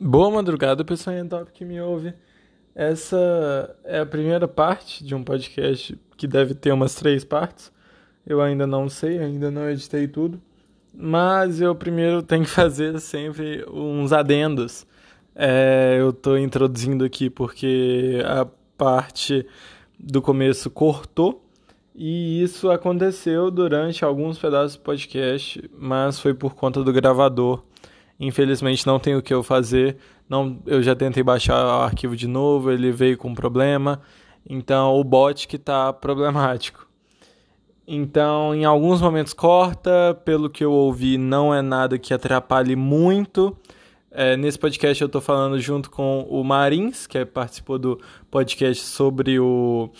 Boa madrugada, pessoal em top que me ouve. Essa é a primeira parte de um podcast que deve ter umas três partes. Eu ainda não sei, ainda não editei tudo. Mas eu primeiro tenho que fazer sempre uns adendos. É, eu estou introduzindo aqui porque a parte do começo cortou. E isso aconteceu durante alguns pedaços do podcast, mas foi por conta do gravador Infelizmente não tem o que eu fazer. Não, eu já tentei baixar o arquivo de novo, ele veio com problema. Então o bot que está problemático. Então, em alguns momentos corta, pelo que eu ouvi, não é nada que atrapalhe muito. É, nesse podcast eu estou falando junto com o Marins, que participou do podcast sobre o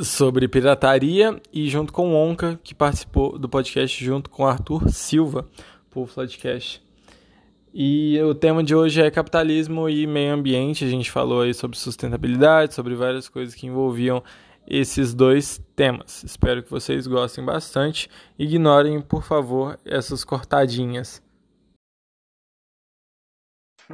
sobre pirataria, e junto com o Onca, que participou do podcast junto com o Arthur Silva pro Floodcast. E o tema de hoje é capitalismo e meio ambiente. A gente falou aí sobre sustentabilidade, sobre várias coisas que envolviam esses dois temas. Espero que vocês gostem bastante. Ignorem, por favor, essas cortadinhas.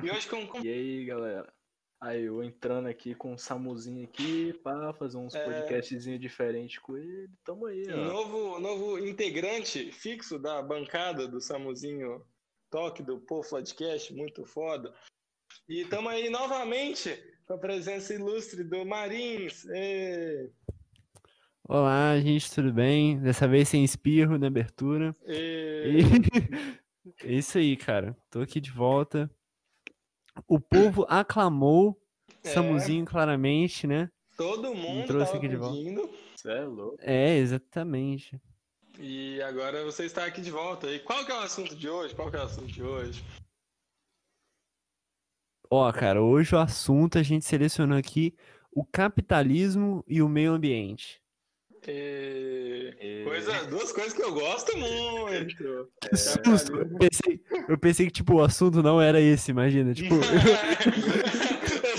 E, hoje com... e aí, galera? Aí eu entrando aqui com o Samuzinho aqui para fazer uns é... podcastzinhos diferentes com ele. Tamo aí, ó. Novo, novo integrante fixo da bancada do Samuzinho Toque do Pô Podcast, muito foda. E tamo aí novamente com a presença ilustre do Marins. E... Olá, gente, tudo bem? Dessa vez sem espirro na abertura. E... e... é isso aí, cara. Tô aqui de volta o povo aclamou é. Samuzinho claramente, né? Todo mundo trouxe aqui de volta. Você é louco. É, exatamente. E agora você está aqui de volta. E qual que é o assunto de hoje? Qual que é o assunto de hoje? Ó, cara, hoje o assunto a gente selecionou aqui o capitalismo e o meio ambiente. E... E... Coisa, duas coisas que eu gosto muito. Que é... susto! Eu pensei, eu pensei que, tipo, o assunto não era esse, imagina. Tipo.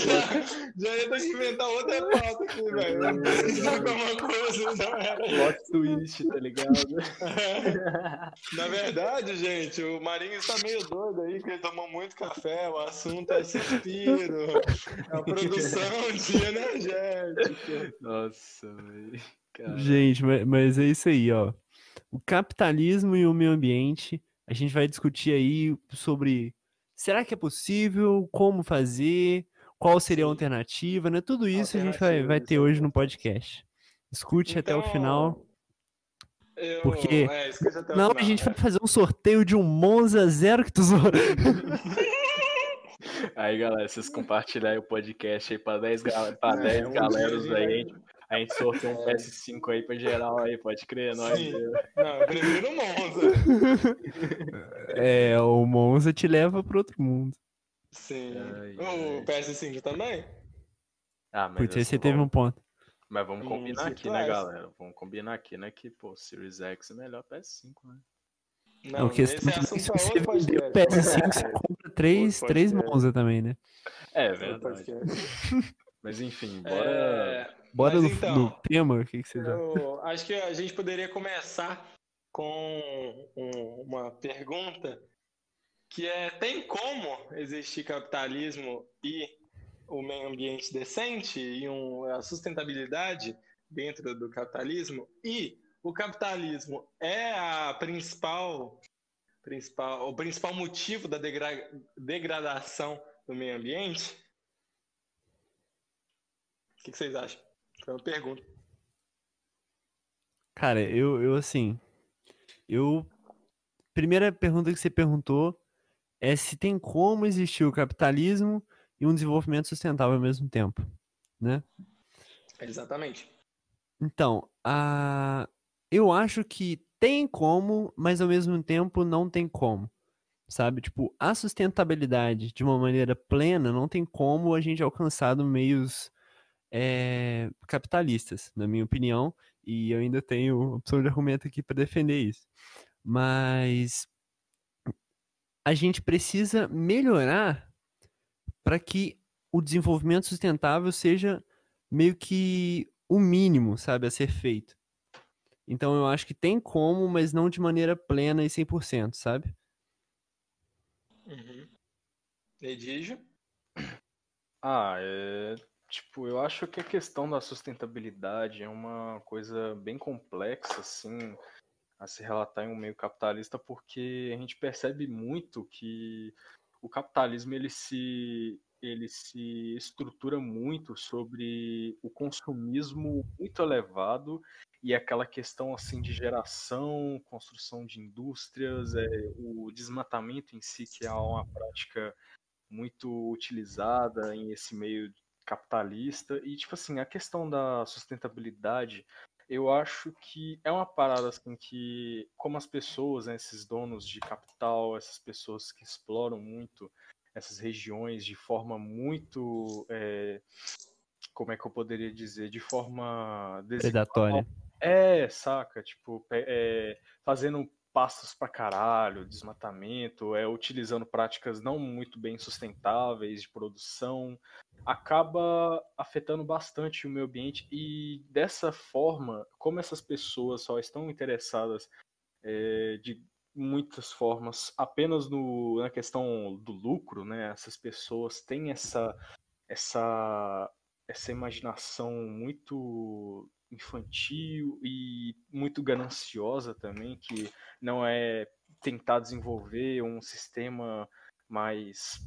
já ia ter que inventar outra pauta aqui, velho. alguma coisa, não era. Plot twist, tá ligado? Na verdade, gente, o Marinho está meio doido aí, que ele tomou muito café. O assunto é suspiro, é a produção de energética. Nossa, velho. Gente, mas é isso aí, ó. O capitalismo e o meio ambiente, a gente vai discutir aí sobre será que é possível, como fazer, qual seria a alternativa, né? Tudo isso a gente vai, vai ter hoje no podcast. Escute então, até o então, final. Eu... Porque é, não, a gente vai fazer um sorteio de um Monza zero que tu Aí, galera, vocês compartilharem o podcast aí para 10, pra 10 é, galeras aí, a gente sorteou um PS5 aí pra geral aí, pode crer, nós. Sim. Não, eu prefiro o Monza. É, o Monza te leva pro outro mundo. Sim. Ai, o PS5 também? Ah, mas Porque você teve um ponto. Mas vamos combinar aqui, né, galera? Vamos combinar aqui, né? Que, pô, Series X é melhor PS5, né? Não, Não questão é se você vender o PS5, você compra três, três Monza também, né? É verdade. Mas enfim, bora. Bora no, então, no, tema, o que, que você eu Acho que a gente poderia começar com um, uma pergunta que é: tem como existir capitalismo e o meio ambiente decente e um, a sustentabilidade dentro do capitalismo? E o capitalismo é a principal, principal o principal motivo da degra degradação do meio ambiente? O que vocês acham? Foi uma pergunta. Cara, eu, eu assim. Eu. Primeira pergunta que você perguntou é se tem como existir o capitalismo e um desenvolvimento sustentável ao mesmo tempo, né? Exatamente. Então, a... eu acho que tem como, mas ao mesmo tempo não tem como. Sabe? Tipo, a sustentabilidade de uma maneira plena não tem como a gente alcançar meios é, capitalistas, na minha opinião, e eu ainda tenho opção de argumento aqui para defender isso. Mas a gente precisa melhorar para que o desenvolvimento sustentável seja meio que o mínimo, sabe, a ser feito. Então eu acho que tem como, mas não de maneira plena e 100%, sabe? Uhum. Edígio? Ah, é. Tipo, eu acho que a questão da sustentabilidade é uma coisa bem complexa, assim, a se relatar em um meio capitalista, porque a gente percebe muito que o capitalismo ele se ele se estrutura muito sobre o consumismo muito elevado e aquela questão assim de geração, construção de indústrias, é, o desmatamento em si, que é uma prática muito utilizada em esse meio capitalista. E, tipo assim, a questão da sustentabilidade, eu acho que é uma parada assim que, como as pessoas, né, esses donos de capital, essas pessoas que exploram muito essas regiões de forma muito. É, como é que eu poderia dizer? De forma. Predatória. É, saca? Tipo, é, fazendo passos para caralho, desmatamento, é utilizando práticas não muito bem sustentáveis de produção, acaba afetando bastante o meio ambiente e dessa forma, como essas pessoas só estão interessadas é, de muitas formas apenas no, na questão do lucro, né? Essas pessoas têm essa essa essa imaginação muito infantil e muito gananciosa também, que não é tentar desenvolver um sistema mais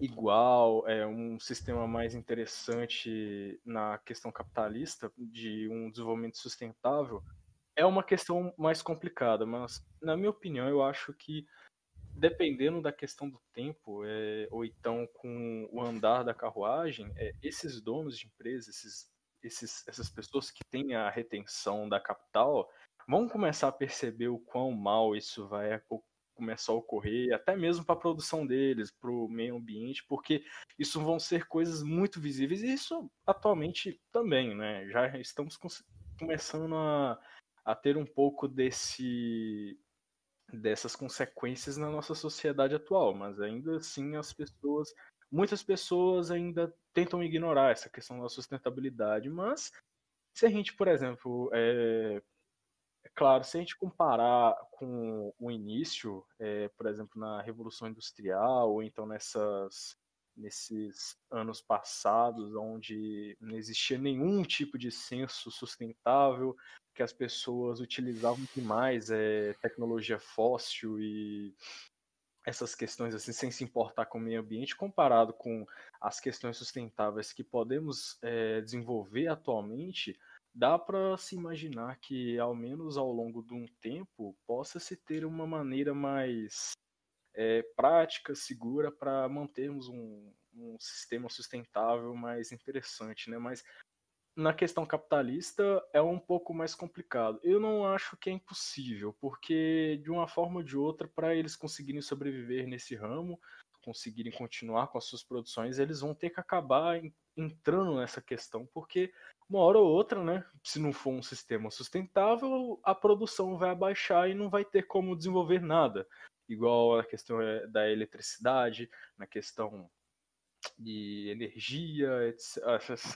igual, é um sistema mais interessante na questão capitalista de um desenvolvimento sustentável, é uma questão mais complicada, mas na minha opinião eu acho que dependendo da questão do tempo, é, ou então com o andar da carruagem, é, esses donos de empresas, esses esses, essas pessoas que têm a retenção da capital vão começar a perceber o quão mal isso vai começar a ocorrer, até mesmo para a produção deles, para o meio ambiente, porque isso vão ser coisas muito visíveis, e isso atualmente também, né? Já estamos começando a, a ter um pouco desse dessas consequências na nossa sociedade atual, mas ainda assim as pessoas muitas pessoas ainda tentam ignorar essa questão da sustentabilidade, mas se a gente, por exemplo, é, é claro, se a gente comparar com o início, é, por exemplo, na Revolução Industrial, ou então nessas, nesses anos passados, onde não existia nenhum tipo de senso sustentável, que as pessoas utilizavam demais é, tecnologia fóssil e essas questões assim sem se importar com o meio ambiente comparado com as questões sustentáveis que podemos é, desenvolver atualmente dá para se imaginar que ao menos ao longo de um tempo possa se ter uma maneira mais é, prática segura para mantermos um, um sistema sustentável mais interessante né? Mas na questão capitalista é um pouco mais complicado. Eu não acho que é impossível, porque de uma forma ou de outra, para eles conseguirem sobreviver nesse ramo, conseguirem continuar com as suas produções, eles vão ter que acabar entrando nessa questão, porque uma hora ou outra, né, se não for um sistema sustentável, a produção vai abaixar e não vai ter como desenvolver nada. Igual a questão é, da eletricidade, na questão de energia, etc.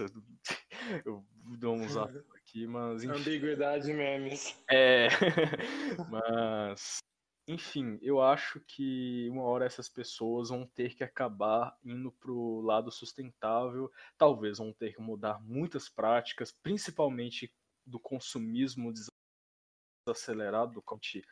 Eu dou uns aqui, mas. Enfim. Ambiguidade memes. É. mas. Enfim, eu acho que uma hora essas pessoas vão ter que acabar indo pro lado sustentável, talvez vão ter que mudar muitas práticas, principalmente do consumismo desacelerado, do que a gente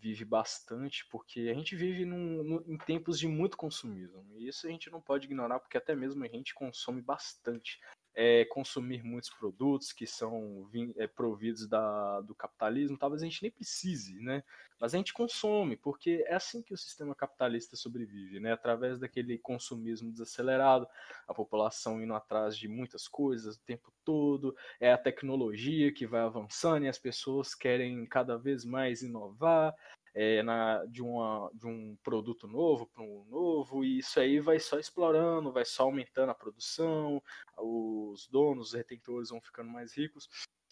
vive bastante, porque a gente vive num, num, em tempos de muito consumismo, e isso a gente não pode ignorar, porque até mesmo a gente consome bastante é, consumir muitos produtos que são é, providos da, do capitalismo, talvez a gente nem precise, né? Mas a gente consome, porque é assim que o sistema capitalista sobrevive, né? Através daquele consumismo desacelerado, a população indo atrás de muitas coisas o tempo todo, é a tecnologia que vai avançando e as pessoas querem cada vez mais inovar, é, na, de, uma, de um produto novo para um novo, e isso aí vai só explorando, vai só aumentando a produção, os donos, os retentores vão ficando mais ricos,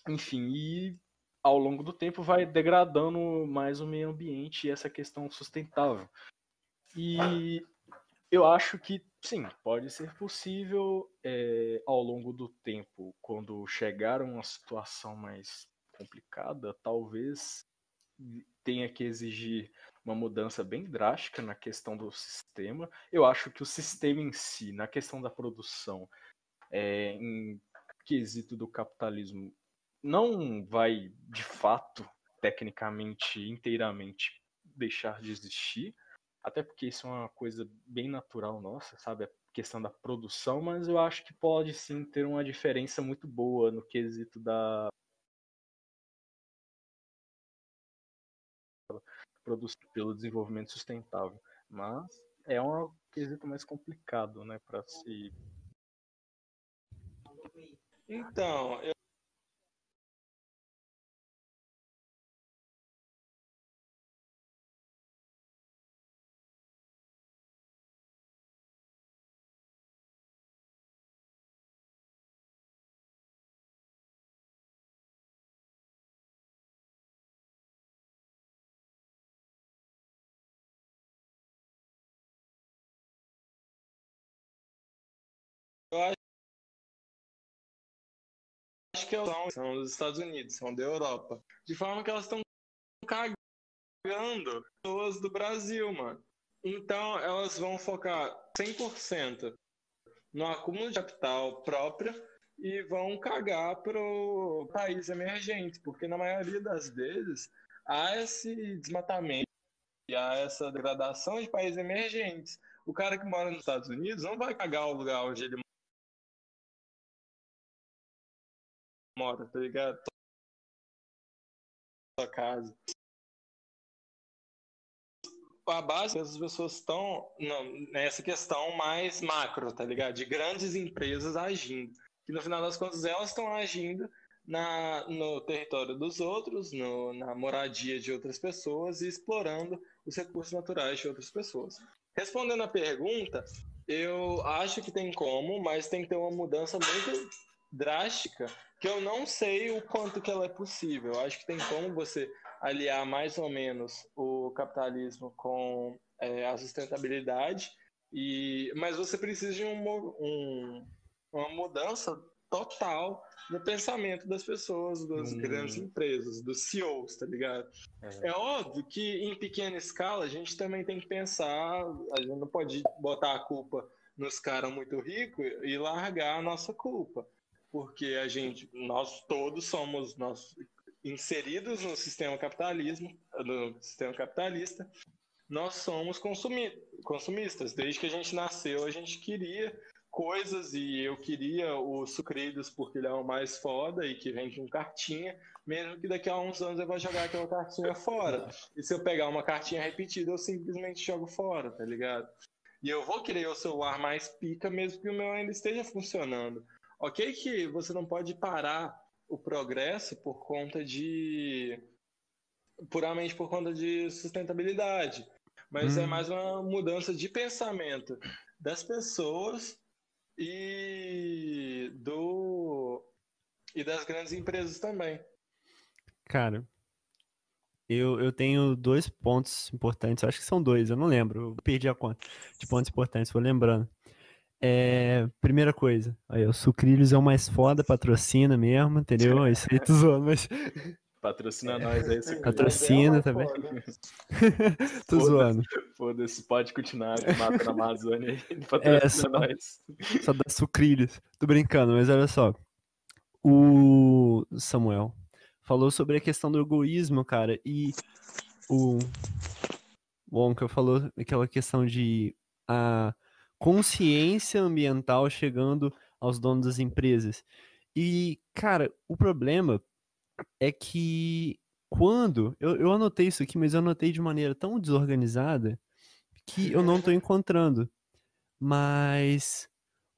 enfim, e ao longo do tempo vai degradando mais o meio ambiente e essa questão sustentável. E eu acho que sim, pode ser possível é, ao longo do tempo, quando chegar a uma situação mais complicada, talvez tenha que exigir uma mudança bem drástica na questão do sistema. Eu acho que o sistema em si, na questão da produção, é, em quesito do capitalismo, não vai de fato, tecnicamente, inteiramente deixar de existir, até porque isso é uma coisa bem natural nossa, sabe? A questão da produção, mas eu acho que pode sim ter uma diferença muito boa no quesito da pelo desenvolvimento sustentável. Mas é um quesito mais complicado, né, para se Então, eu que são, são dos Estados Unidos, são da Europa. De forma que elas estão cagando pessoas do Brasil, mano. Então elas vão focar 100% no acúmulo de capital próprio e vão cagar pro país emergente, porque na maioria das vezes há esse desmatamento e há essa degradação de países emergentes. O cara que mora nos Estados Unidos não vai cagar o lugar onde ele mora, tá ligado? Sua casa. A base as pessoas estão nessa questão mais macro, tá ligado? De grandes empresas agindo. E no final das contas elas estão agindo na, no território dos outros, no, na moradia de outras pessoas e explorando os recursos naturais de outras pessoas. Respondendo a pergunta, eu acho que tem como, mas tem que ter uma mudança muito drástica que eu não sei o quanto que ela é possível. Eu acho que tem como você aliar mais ou menos o capitalismo com é, a sustentabilidade, e, mas você precisa de um, um, uma mudança total no pensamento das pessoas, das hum. grandes empresas, dos CEOs, tá ligado? É. é. óbvio que em pequena escala a gente também tem que pensar, a gente não pode botar a culpa nos caras muito ricos e largar a nossa culpa porque a gente, nós todos somos nós inseridos no sistema capitalismo, no sistema capitalista, nós somos consumi consumistas. Desde que a gente nasceu, a gente queria coisas e eu queria o Sucrilhos porque ele é o mais foda e que vem com cartinha, mesmo que daqui a uns anos eu vou jogar aquela cartinha fora. E se eu pegar uma cartinha repetida, eu simplesmente jogo fora, tá ligado? E eu vou querer o celular mais pica, mesmo que o meu ainda esteja funcionando. Ok que você não pode parar o progresso por conta de puramente por conta de sustentabilidade, mas é hum. é mais uma mudança de pensamento das pessoas e do e das grandes empresas também. Cara, eu, eu tenho dois pontos importantes, acho que são dois, eu não lembro, eu perdi a conta de pontos importantes, vou lembrando. É, primeira coisa, aí, o Sucrilhos é o mais foda, patrocina mesmo, entendeu? É isso aí, tô zoando, mas. Patrocina é. nós aí, Sucrilhos. Patrocina também. tô zoando. Foda-se, pode continuar matando a Amazônia aí, patrocina é, só, nós. Só dá Sucrilhos. Tô brincando, mas olha só. O Samuel falou sobre a questão do egoísmo, cara, e o. O Onkel falou aquela questão de. A, consciência ambiental chegando aos donos das empresas. E, cara, o problema é que quando. Eu, eu anotei isso aqui, mas eu anotei de maneira tão desorganizada que eu não estou encontrando. Mas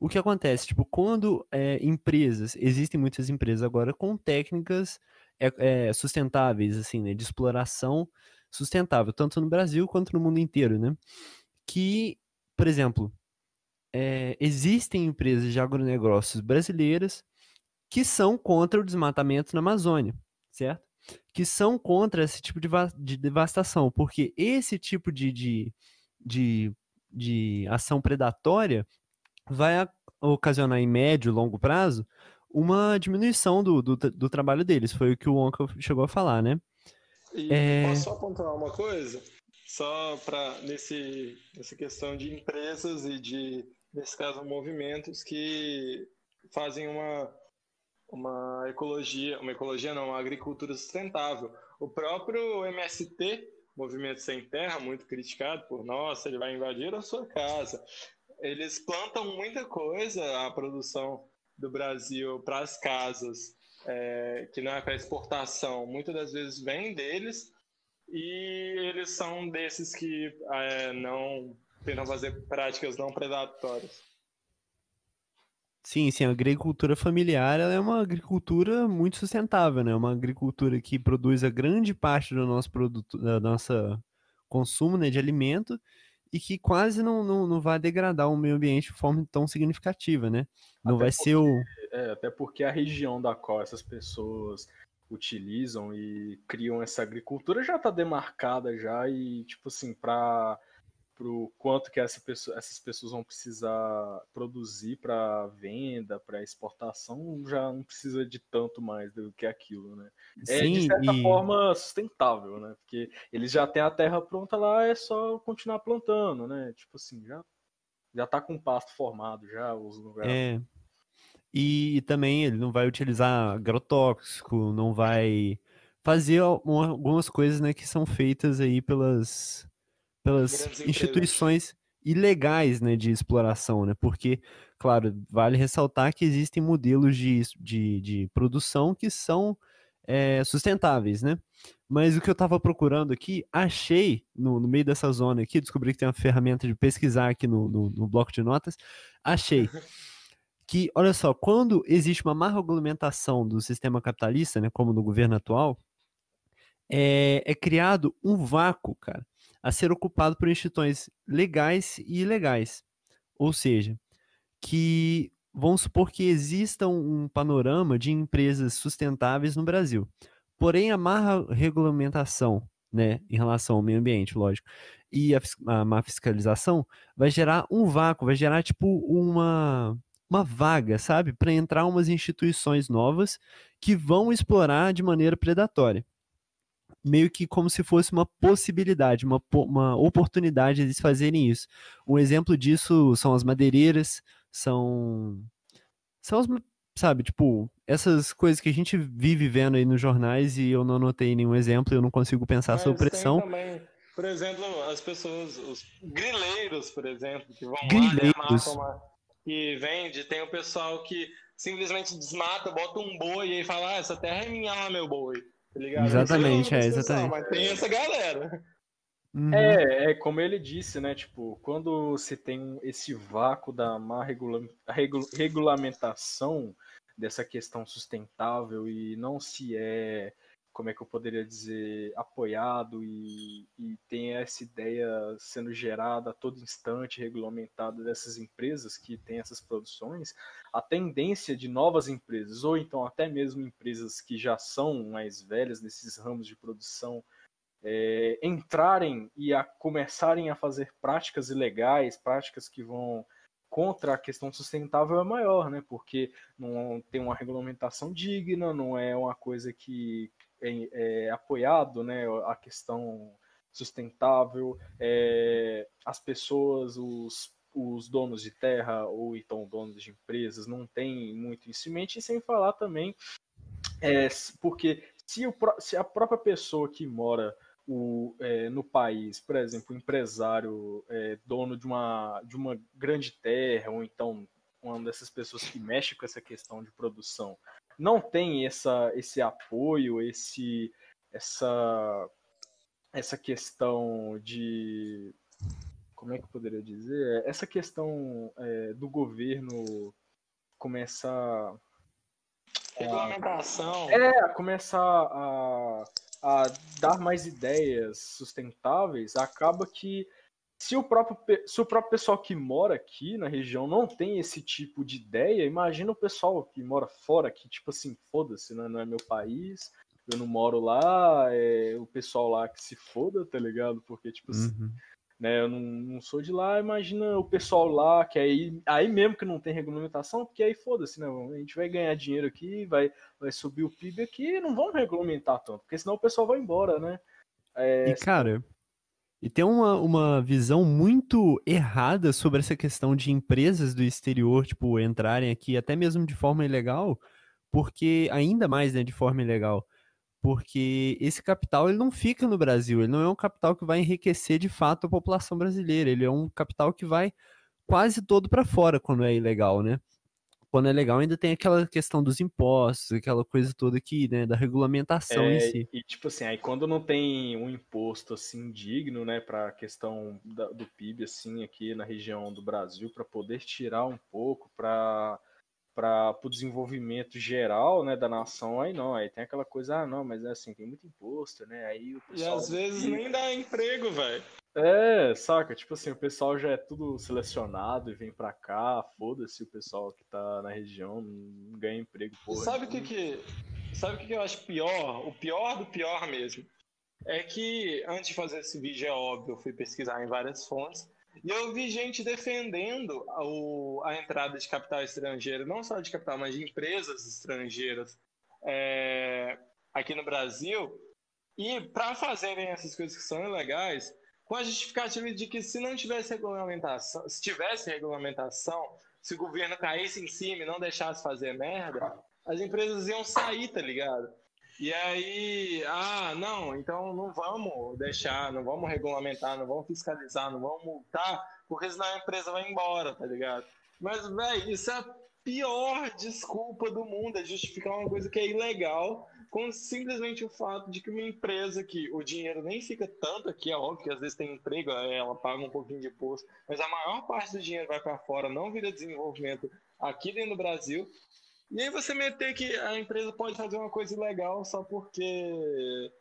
o que acontece? Tipo, quando é, empresas, existem muitas empresas agora com técnicas é, é, sustentáveis, assim, né, de exploração sustentável, tanto no Brasil quanto no mundo inteiro, né? Que, por exemplo, é, existem empresas de agronegócios brasileiras que são contra o desmatamento na Amazônia, certo? Que são contra esse tipo de, de devastação, porque esse tipo de, de, de, de ação predatória vai ocasionar em médio e longo prazo uma diminuição do, do, do, trabalho deles. Foi o que o Onca chegou a falar, né? E é... posso só pontuar uma coisa? só para nesse nessa questão de empresas e de nesse caso movimentos que fazem uma uma ecologia, uma ecologia não, uma agricultura sustentável. O próprio MST, Movimento Sem Terra, muito criticado por nós, ele vai invadir a sua casa. Eles plantam muita coisa, a produção do Brasil para as casas, é, que não é para exportação, muitas das vezes vem deles, e eles são desses que é, não tentam fazer práticas não predatórias. Sim, sim, a agricultura familiar é uma agricultura muito sustentável, né? Uma agricultura que produz a grande parte do nosso produto, da nossa consumo né, de alimento e que quase não, não, não vai degradar o meio ambiente de forma tão significativa, né? Não até vai porque, ser o. É, até porque a região da qual essas pessoas utilizam e criam essa agricultura já está demarcada já e tipo assim para pro quanto que essa pessoa, essas pessoas vão precisar produzir para venda, para exportação, já não precisa de tanto mais do que aquilo, né? É Sim, de certa e... forma sustentável, né? Porque eles já têm a terra pronta lá, é só continuar plantando, né? Tipo assim, já já tá com o pasto formado já os lugares. É. E também ele não vai utilizar agrotóxico, não vai fazer algumas coisas, né, que são feitas aí pelas pelas instituições ilegais né, de exploração, né? Porque, claro, vale ressaltar que existem modelos de, de, de produção que são é, sustentáveis, né? Mas o que eu estava procurando aqui, achei no, no, meio dessa zona aqui, descobri que tem uma ferramenta de pesquisar aqui no, no, no bloco de notas, achei que, olha só, quando existe uma má regulamentação do sistema capitalista, né, como no governo atual, é, é criado um vácuo, cara, a ser ocupado por instituições legais e ilegais. Ou seja, que vamos supor que exista um panorama de empresas sustentáveis no Brasil. Porém, a má regulamentação né, em relação ao meio ambiente, lógico, e a, a má fiscalização vai gerar um vácuo, vai gerar tipo uma, uma vaga, sabe, para entrar umas instituições novas que vão explorar de maneira predatória meio que como se fosse uma possibilidade, uma, uma oportunidade de fazerem isso. Um exemplo disso são as madeireiras, são. São as, sabe, tipo, essas coisas que a gente vive vendo aí nos jornais e eu não anotei nenhum exemplo, eu não consigo pensar Mas sob pressão. Também, por exemplo, as pessoas, os grileiros, por exemplo, que vão grileiros. lá, e vende, tem o pessoal que simplesmente desmata, bota um boi e fala, ah, essa terra é minha, meu boi. Tá ligado? Exatamente, é, exatamente. Mas tem essa galera. Uhum. É, é como ele disse, né? Tipo, quando se tem esse vácuo da má regula regula regulamentação dessa questão sustentável e não se é como é que eu poderia dizer, apoiado e, e tem essa ideia sendo gerada a todo instante, regulamentada dessas empresas que têm essas produções, a tendência de novas empresas, ou então até mesmo empresas que já são mais velhas nesses ramos de produção, é, entrarem e a começarem a fazer práticas ilegais, práticas que vão contra a questão sustentável é maior, né? Porque não tem uma regulamentação digna, não é uma coisa que é, é apoiado, né, a questão sustentável, é, as pessoas, os, os donos de terra ou então donos de empresas não têm muito isso em mente, e sem falar também, é, porque se, o, se a própria pessoa que mora o, é, no país, por exemplo, empresário é, dono de uma, de uma grande terra, ou então uma dessas pessoas que mexe com essa questão de produção, não tem essa, esse apoio, esse, essa, essa questão de. Como é que eu poderia dizer? Essa questão é, do governo começar. Regulamentação. A, é, começar a, a dar mais ideias sustentáveis, acaba que se o, próprio, se o próprio pessoal que mora aqui na região não tem esse tipo de ideia, imagina o pessoal que mora fora, que tipo assim, foda-se, não, é, não é meu país, eu não moro lá, é o pessoal lá que se foda, tá ligado? Porque, tipo assim, uhum. né, eu não, não, sou de lá, imagina o pessoal lá, que aí, aí mesmo que não tem regulamentação, porque aí foda-se, né? A gente vai ganhar dinheiro aqui, vai, vai subir o PIB aqui, não vamos regulamentar tanto, porque senão o pessoal vai embora, né? É, e, cara, E tem uma, uma visão muito errada sobre essa questão de empresas do exterior, tipo, entrarem aqui até mesmo de forma ilegal, porque ainda mais, né, de forma ilegal, porque esse capital ele não fica no Brasil, ele não é um capital que vai enriquecer de fato a população brasileira, ele é um capital que vai quase todo para fora quando é ilegal, né? Quando é legal, ainda tem aquela questão dos impostos, aquela coisa toda aqui, né, da regulamentação é, em si. E tipo assim, aí quando não tem um imposto assim digno, né, para a questão da, do PIB assim aqui na região do Brasil, para poder tirar um pouco para para o desenvolvimento geral, né, da nação, aí não, aí tem aquela coisa, ah, não, mas é assim, tem muito imposto, né, aí o pessoal... E às vezes nem dá emprego, velho. É, saca? Tipo assim, o pessoal já é tudo selecionado e vem pra cá, foda-se o pessoal que tá na região, não ganha emprego, porra. Sabe o que que... Sabe o que, que eu acho pior? O pior do pior mesmo. É que, antes de fazer esse vídeo, é óbvio, eu fui pesquisar em várias fontes, e eu vi gente defendendo a, a entrada de capital estrangeiro, não só de capital, mas de empresas estrangeiras é, aqui no Brasil. E para fazerem essas coisas que são ilegais, com a justificativa de que se não tivesse regulamentação, se tivesse regulamentação, se o governo caísse em cima e não deixasse fazer merda, as empresas iam sair, tá ligado? E aí, ah, não, então não vamos deixar, não vamos regulamentar, não vamos fiscalizar, não vamos multar, porque senão a empresa vai embora, tá ligado? Mas, velho, isso é a pior desculpa do mundo, é justificar uma coisa que é ilegal com simplesmente o fato de que uma empresa que o dinheiro nem fica tanto aqui, é óbvio que às vezes tem emprego, ela paga um pouquinho de imposto, mas a maior parte do dinheiro vai para fora, não vira desenvolvimento aqui dentro do Brasil. E aí você meter que a empresa pode fazer uma coisa ilegal só porque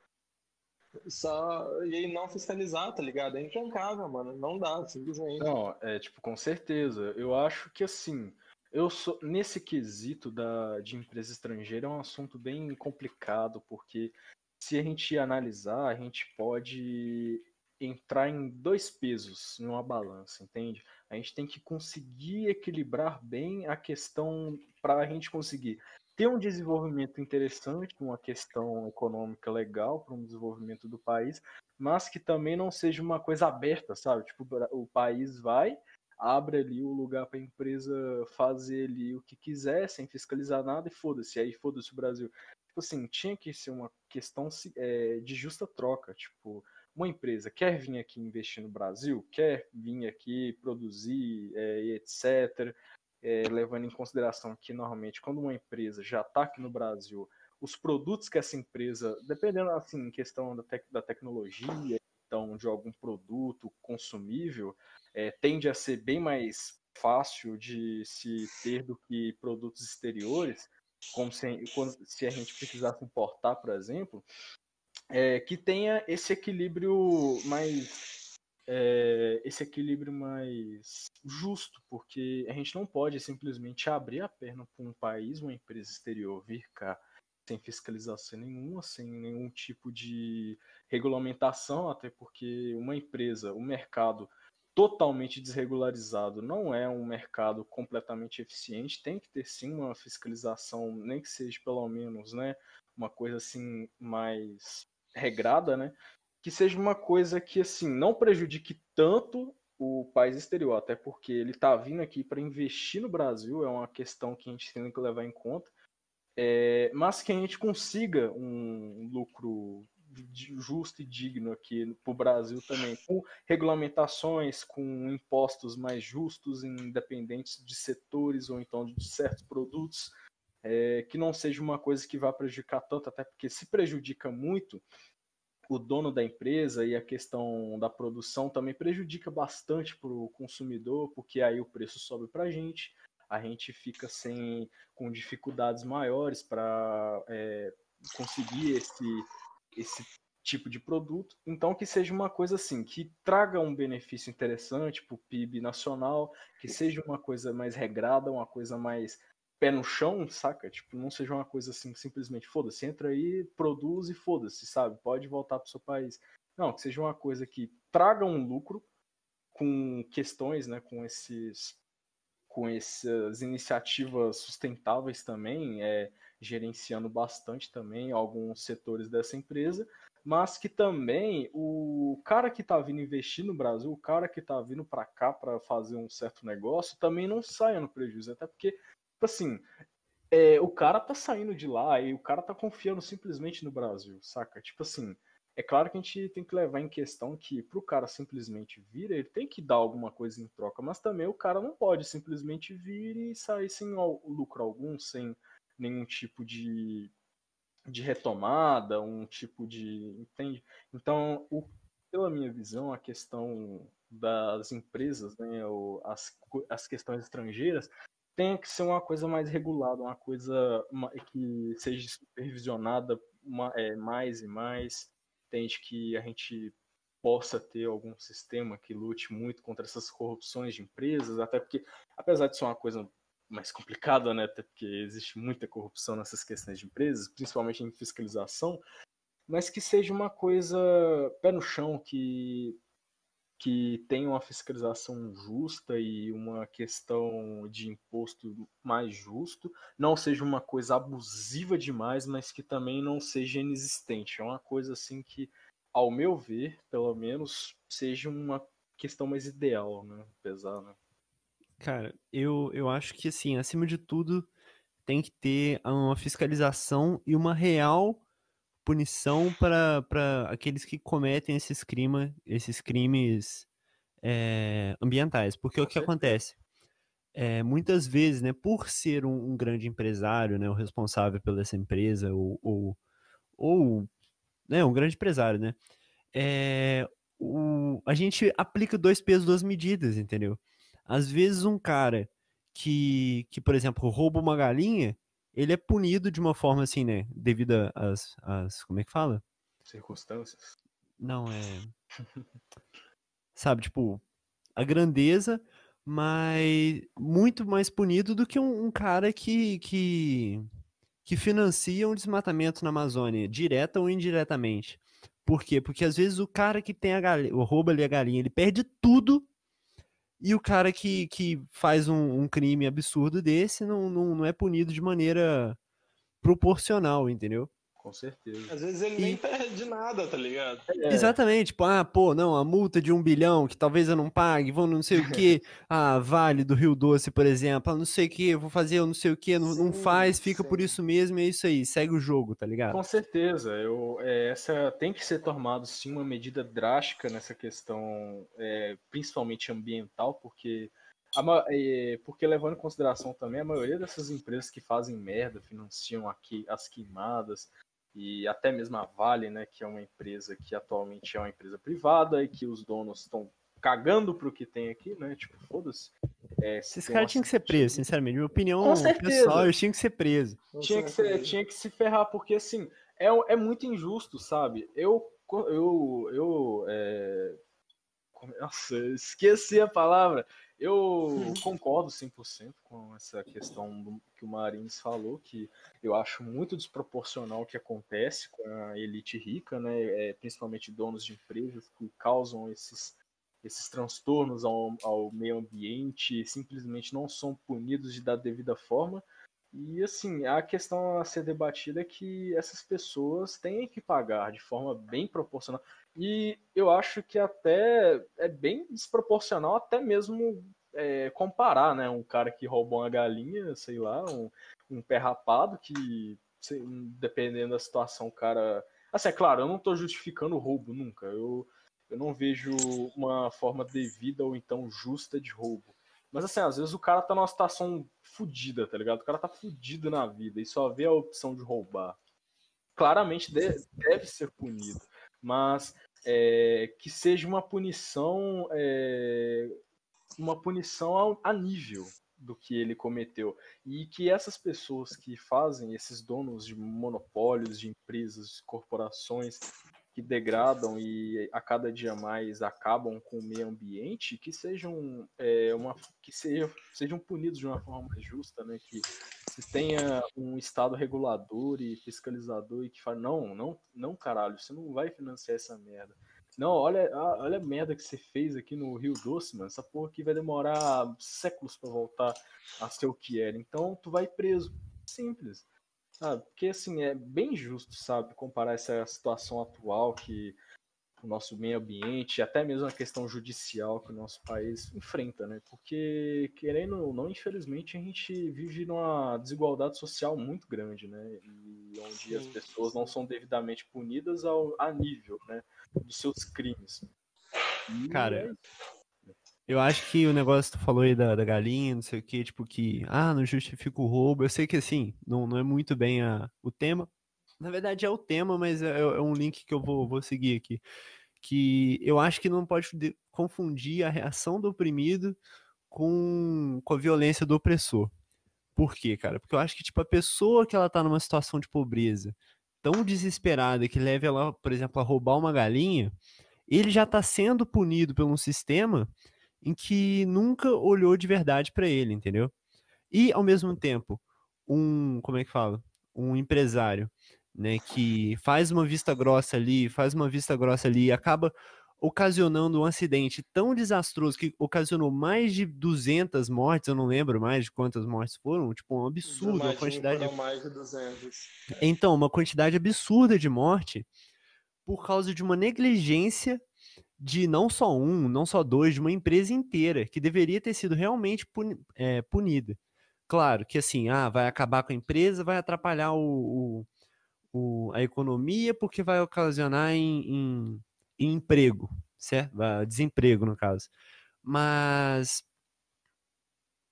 só e não fiscalizar, tá ligado? É intrancável, mano. Não dá, simplesmente. Não, é tipo, com certeza. Eu acho que assim, eu sou nesse quesito da, de empresa estrangeira é um assunto bem complicado, porque se a gente analisar, a gente pode entrar em dois pesos numa balança, entende? A gente tem que conseguir equilibrar bem a questão para a gente conseguir ter um desenvolvimento interessante, uma questão econômica legal para um desenvolvimento do país, mas que também não seja uma coisa aberta, sabe? Tipo, o país vai abre ali o lugar para a empresa fazer ali o que quiser, sem fiscalizar nada e foda-se. Aí foda-se o Brasil. Tipo assim, tinha que ser uma questão é, de justa troca. Tipo, uma empresa quer vir aqui investir no Brasil, quer vir aqui produzir é, etc. É, levando em consideração que normalmente quando uma empresa já está aqui no Brasil, os produtos que essa empresa, dependendo assim, em questão da, tec da tecnologia, então de algum produto consumível, é, tende a ser bem mais fácil de se ter do que produtos exteriores, como se, se a gente precisasse importar, por exemplo, é, que tenha esse equilíbrio mais é, esse equilíbrio mais justo, porque a gente não pode simplesmente abrir a perna para um país, uma empresa exterior vir cá sem fiscalização nenhuma, sem nenhum tipo de regulamentação, até porque uma empresa, o mercado totalmente desregularizado não é um mercado completamente eficiente, tem que ter sim uma fiscalização, nem que seja pelo menos, né, uma coisa assim mais regrada, né, que seja uma coisa que assim não prejudique tanto o país exterior, até porque ele está vindo aqui para investir no Brasil, é uma questão que a gente tem que levar em conta, é, mas que a gente consiga um lucro justo e digno aqui para o Brasil também, com regulamentações, com impostos mais justos, independentes de setores ou então de certos produtos, é, que não seja uma coisa que vá prejudicar tanto, até porque se prejudica muito, o dono da empresa e a questão da produção também prejudica bastante para o consumidor, porque aí o preço sobe para a gente, a gente fica sem com dificuldades maiores para é, conseguir esse esse tipo de produto. Então, que seja uma coisa assim, que traga um benefício interessante para o PIB nacional, que seja uma coisa mais regrada, uma coisa mais pé no chão, saca? Tipo, não seja uma coisa assim, simplesmente, foda-se, entra aí, produz e foda-se, sabe? Pode voltar para o seu país. Não, que seja uma coisa que traga um lucro com questões, né, com esses com essas iniciativas sustentáveis também, é, gerenciando bastante também alguns setores dessa empresa, mas que também o cara que está vindo investir no Brasil, o cara que está vindo para cá para fazer um certo negócio, também não saia no prejuízo, até porque, assim, é, o cara tá saindo de lá e o cara tá confiando simplesmente no Brasil, saca? Tipo assim, é claro que a gente tem que levar em questão que pro cara simplesmente vir, ele tem que dar alguma coisa em troca, mas também o cara não pode simplesmente vir e sair sem lucro algum, sem nenhum tipo de, de retomada, um tipo de. Entende? Então, o, pela minha visão, a questão das empresas, né, as, as questões estrangeiras, tem que ser uma coisa mais regulada, uma coisa que seja supervisionada é, mais e mais. Entende que a gente possa ter algum sistema que lute muito contra essas corrupções de empresas, até porque, apesar de ser uma coisa mais complicada, né, até porque existe muita corrupção nessas questões de empresas, principalmente em fiscalização, mas que seja uma coisa pé no chão, que que tenha uma fiscalização justa e uma questão de imposto mais justo, não seja uma coisa abusiva demais, mas que também não seja inexistente. É uma coisa assim que, ao meu ver, pelo menos, seja uma questão mais ideal, né? Apesar, né? Cara, eu, eu acho que, assim, acima de tudo, tem que ter uma fiscalização e uma real punição para aqueles que cometem esses, crime, esses crimes é, ambientais. Porque o que acontece? É, muitas vezes, né, por ser um, um, grande empresário, né, o responsável pela essa empresa, ou, ou, ou né, um grande empresário, né, é, o, a gente aplica dois pesos, duas medidas, entendeu? Às vezes um cara que, que, por exemplo, rouba uma galinha, ele é punido de uma forma assim, né? Devido às. às como é que fala? Circunstâncias. Não, é. Sabe, tipo, a grandeza, mas muito mais punido do que um, um cara que, que, que financia um desmatamento na Amazônia, direta ou indiretamente. Por quê? Porque às vezes o cara que tem a galinha, rouba ali a galinha, ele perde tudo e o cara que, que faz um, um crime absurdo desse não, não, não é punido de maneira proporcional, entendeu? Com certeza. Às vezes ele e... nem perde nada, tá ligado? É. Exatamente, tipo, ah, pô, não, a multa de um bilhão que talvez eu não pague, vou não sei o que, ah, Vale do Rio Doce, por exemplo, ah, não sei o que, vou fazer eu não sei o que, não, não faz, fica sim. por isso mesmo, é isso aí, segue o jogo, tá ligado? Com certeza, eu, é, essa tem que ser tomado sim uma medida drástica nessa questão, é, principalmente ambiental, porque a, é, porque levando em consideração também a maioria dessas empresas que fazem merda, financiam aqui as queimadas, e até mesmo a Vale, né, que é uma empresa que atualmente é uma empresa privada e que os donos estão cagando pro que tem aqui, né? Tipo, foda-se. É, Esses caras tinham que ser presos, sinceramente. Minha opinião pessoal, eles tinham que ser presos. Tinha que, ser, tinha que se ferrar, porque assim, é, é muito injusto, sabe? Eu. Eu. eu é... Nossa, esqueci a palavra. Eu concordo 100% com essa questão do, que o Marins falou, que eu acho muito desproporcional o que acontece com a elite rica, né, é, principalmente donos de empresas que causam esses, esses transtornos ao, ao meio ambiente, simplesmente não são punidos de da devida forma. E assim, a questão a ser debatida é que essas pessoas têm que pagar de forma bem proporcional. E eu acho que até é bem desproporcional, até mesmo é, comparar, né? Um cara que roubou uma galinha, sei lá, um, um pé rapado que, sei, dependendo da situação, o cara. Assim, é claro, eu não estou justificando o roubo nunca. Eu, eu não vejo uma forma devida ou então justa de roubo. Mas assim, às vezes o cara tá numa situação fodida, tá ligado? O cara tá fudido na vida e só vê a opção de roubar. Claramente deve, deve ser punido. Mas é, que seja uma punição é, uma punição a, nível do que ele cometeu e que essas pessoas que fazem esses donos de monopólios, de empresas, de corporações que degradam e a cada dia mais acabam com o meio ambiente, que sejam é, uma que sejam, sejam punidos de uma forma mais justa, né? Que se tenha um estado regulador e fiscalizador e que fala não, não, não, caralho, você não vai financiar essa merda. Não, olha, olha a merda que você fez aqui no Rio Doce, mano. Essa porra aqui vai demorar séculos para voltar a ser o que era. Então tu vai preso. Simples. Sabe? Porque, assim, é bem justo, sabe, comparar essa situação atual que o nosso meio ambiente, até mesmo a questão judicial que o nosso país enfrenta, né? Porque, querendo ou não, infelizmente, a gente vive numa desigualdade social muito grande, né? E onde Sim. as pessoas não são devidamente punidas ao, a nível, né, dos seus crimes. E Cara, é eu acho que o negócio que tu falou aí da, da galinha, não sei o que, tipo que, ah, não justifica o roubo. Eu sei que, assim, não, não é muito bem a, o tema, na verdade é o tema, mas é, é, um link que eu vou, vou seguir aqui. Que eu acho que não pode confundir a reação do oprimido com, com a violência do opressor. Por quê, cara? Porque eu acho que, tipo, a pessoa que ela tá numa situação de pobreza tão desesperada que leva ela, por exemplo, a roubar uma galinha, ele já tá sendo punido por um sistema em que nunca olhou de verdade para ele, entendeu? E, ao mesmo tempo, um, como é que fala? Um empresário né, que faz uma vista grossa ali, faz uma vista grossa ali e acaba ocasionando um acidente tão desastroso que ocasionou mais de 200 mortes, eu não lembro mais de quantas mortes foram, tipo um absurdo, uma quantidade mais de 200. Então, uma quantidade absurda de morte por causa de uma negligência de não só um, não só dois, de uma empresa inteira que deveria ter sido realmente é, punida. Claro que assim, ah, vai acabar com a empresa, vai atrapalhar o, o o, a economia porque vai ocasionar em, em, em emprego, certo? Desemprego, no caso. Mas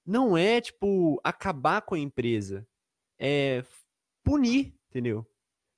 não é, tipo, acabar com a empresa. É punir, entendeu?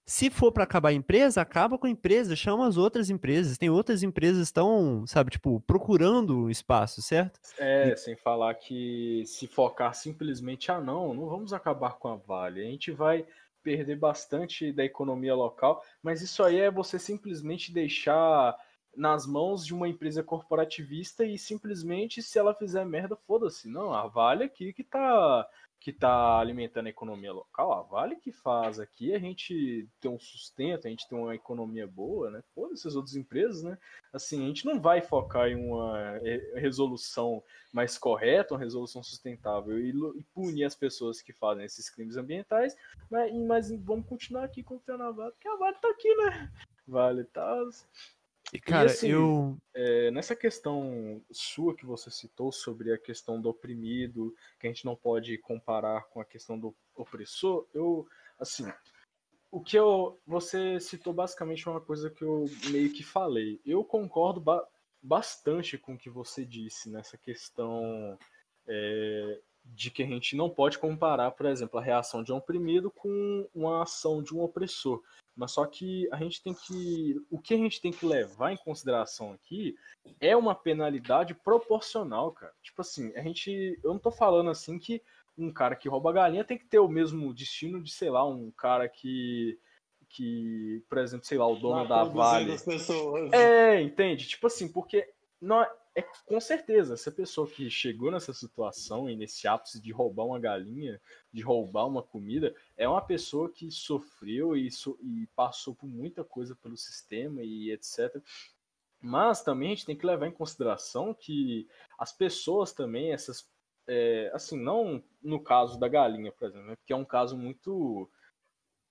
Se for para acabar a empresa, acaba com a empresa, chama as outras empresas. Tem outras empresas que estão, sabe, tipo, procurando espaço, certo? É, e... sem falar que se focar simplesmente, ah, não, não vamos acabar com a Vale. A gente vai perder bastante da economia local, mas isso aí é você simplesmente deixar nas mãos de uma empresa corporativista e simplesmente se ela fizer merda, foda-se. Não, a Vale aqui que tá que está alimentando a economia local, a Vale que faz aqui, a gente tem um sustento, a gente tem uma economia boa, né? Foda essas outras empresas, né? Assim, a gente não vai focar em uma é, resolução mais correta, uma resolução sustentável e, e punir as pessoas que fazem esses crimes ambientais, mas, mas vamos continuar aqui confiando a Vale, porque a Vale tá aqui, né? Vale tá e, cara, e, assim, eu. É, nessa questão sua que você citou sobre a questão do oprimido, que a gente não pode comparar com a questão do opressor, eu, assim, o que eu. Você citou basicamente uma coisa que eu meio que falei. Eu concordo ba bastante com o que você disse nessa questão é, de que a gente não pode comparar, por exemplo, a reação de um oprimido com uma ação de um opressor. Mas só que a gente tem que. O que a gente tem que levar em consideração aqui é uma penalidade proporcional, cara. Tipo assim, a gente. Eu não tô falando assim que um cara que rouba galinha tem que ter o mesmo destino de, sei lá, um cara que. Que, por exemplo, sei lá, o dono da Vale. É, entende? Tipo assim, porque não, é com certeza, essa pessoa que chegou nessa situação e nesse ápice de roubar uma galinha, de roubar uma comida, é uma pessoa que sofreu e, so, e passou por muita coisa pelo sistema e etc. Mas também a gente tem que levar em consideração que as pessoas também, essas. É, assim, não no caso da galinha, por exemplo, né, é um caso muito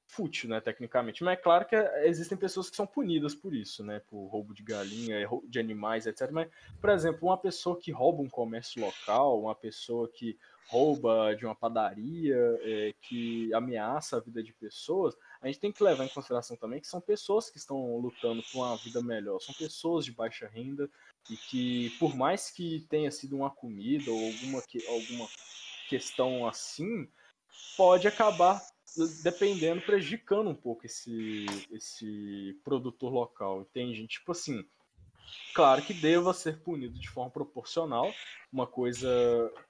fútil, né, tecnicamente. Mas é claro que existem pessoas que são punidas por isso, né, por roubo de galinha, de animais, etc. Mas, por exemplo, uma pessoa que rouba um comércio local, uma pessoa que rouba de uma padaria, é, que ameaça a vida de pessoas, a gente tem que levar em consideração também que são pessoas que estão lutando por uma vida melhor, são pessoas de baixa renda e que, por mais que tenha sido uma comida ou alguma, alguma questão assim, pode acabar dependendo, prejudicando um pouco esse, esse produtor local, entende? Tipo assim, claro que deva ser punido de forma proporcional. Uma coisa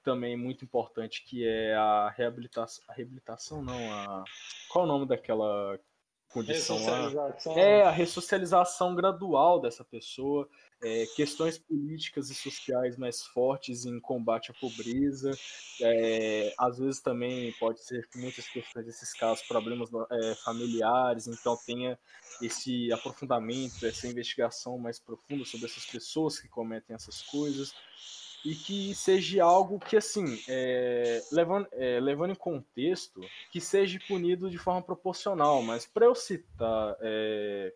também muito importante que é a reabilitação, a reabilitação não, a qual é o nome daquela condição lá? É a ressocialização gradual dessa pessoa é, questões políticas e sociais mais fortes em combate à pobreza, é, às vezes também pode ser que muitas questões desses casos, problemas é, familiares, então tenha esse aprofundamento, essa investigação mais profunda sobre essas pessoas que cometem essas coisas. e que seja algo que, assim, é, levando, é, levando em contexto, que seja punido de forma proporcional. Mas para eu citar é,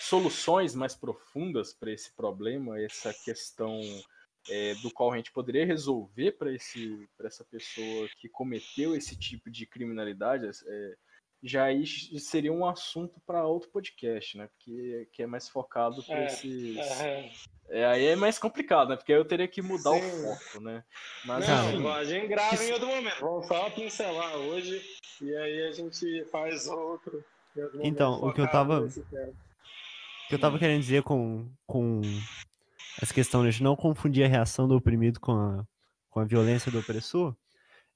soluções mais profundas para esse problema, essa questão é, do qual a gente poderia resolver para essa pessoa que cometeu esse tipo de criminalidade, é, já seria um assunto para outro podcast, né? Porque que é mais focado para é, esses. É. é. aí é mais complicado, né? Porque eu teria que mudar Sim. o foco, né? Mas Não, enfim, a gente grava em outro momento. Vamos só pincelar hoje e aí a gente faz outro. Então, o que eu tava. Que eu tava querendo dizer com, com essa questão de não confundir a reação do oprimido com a, com a violência do opressor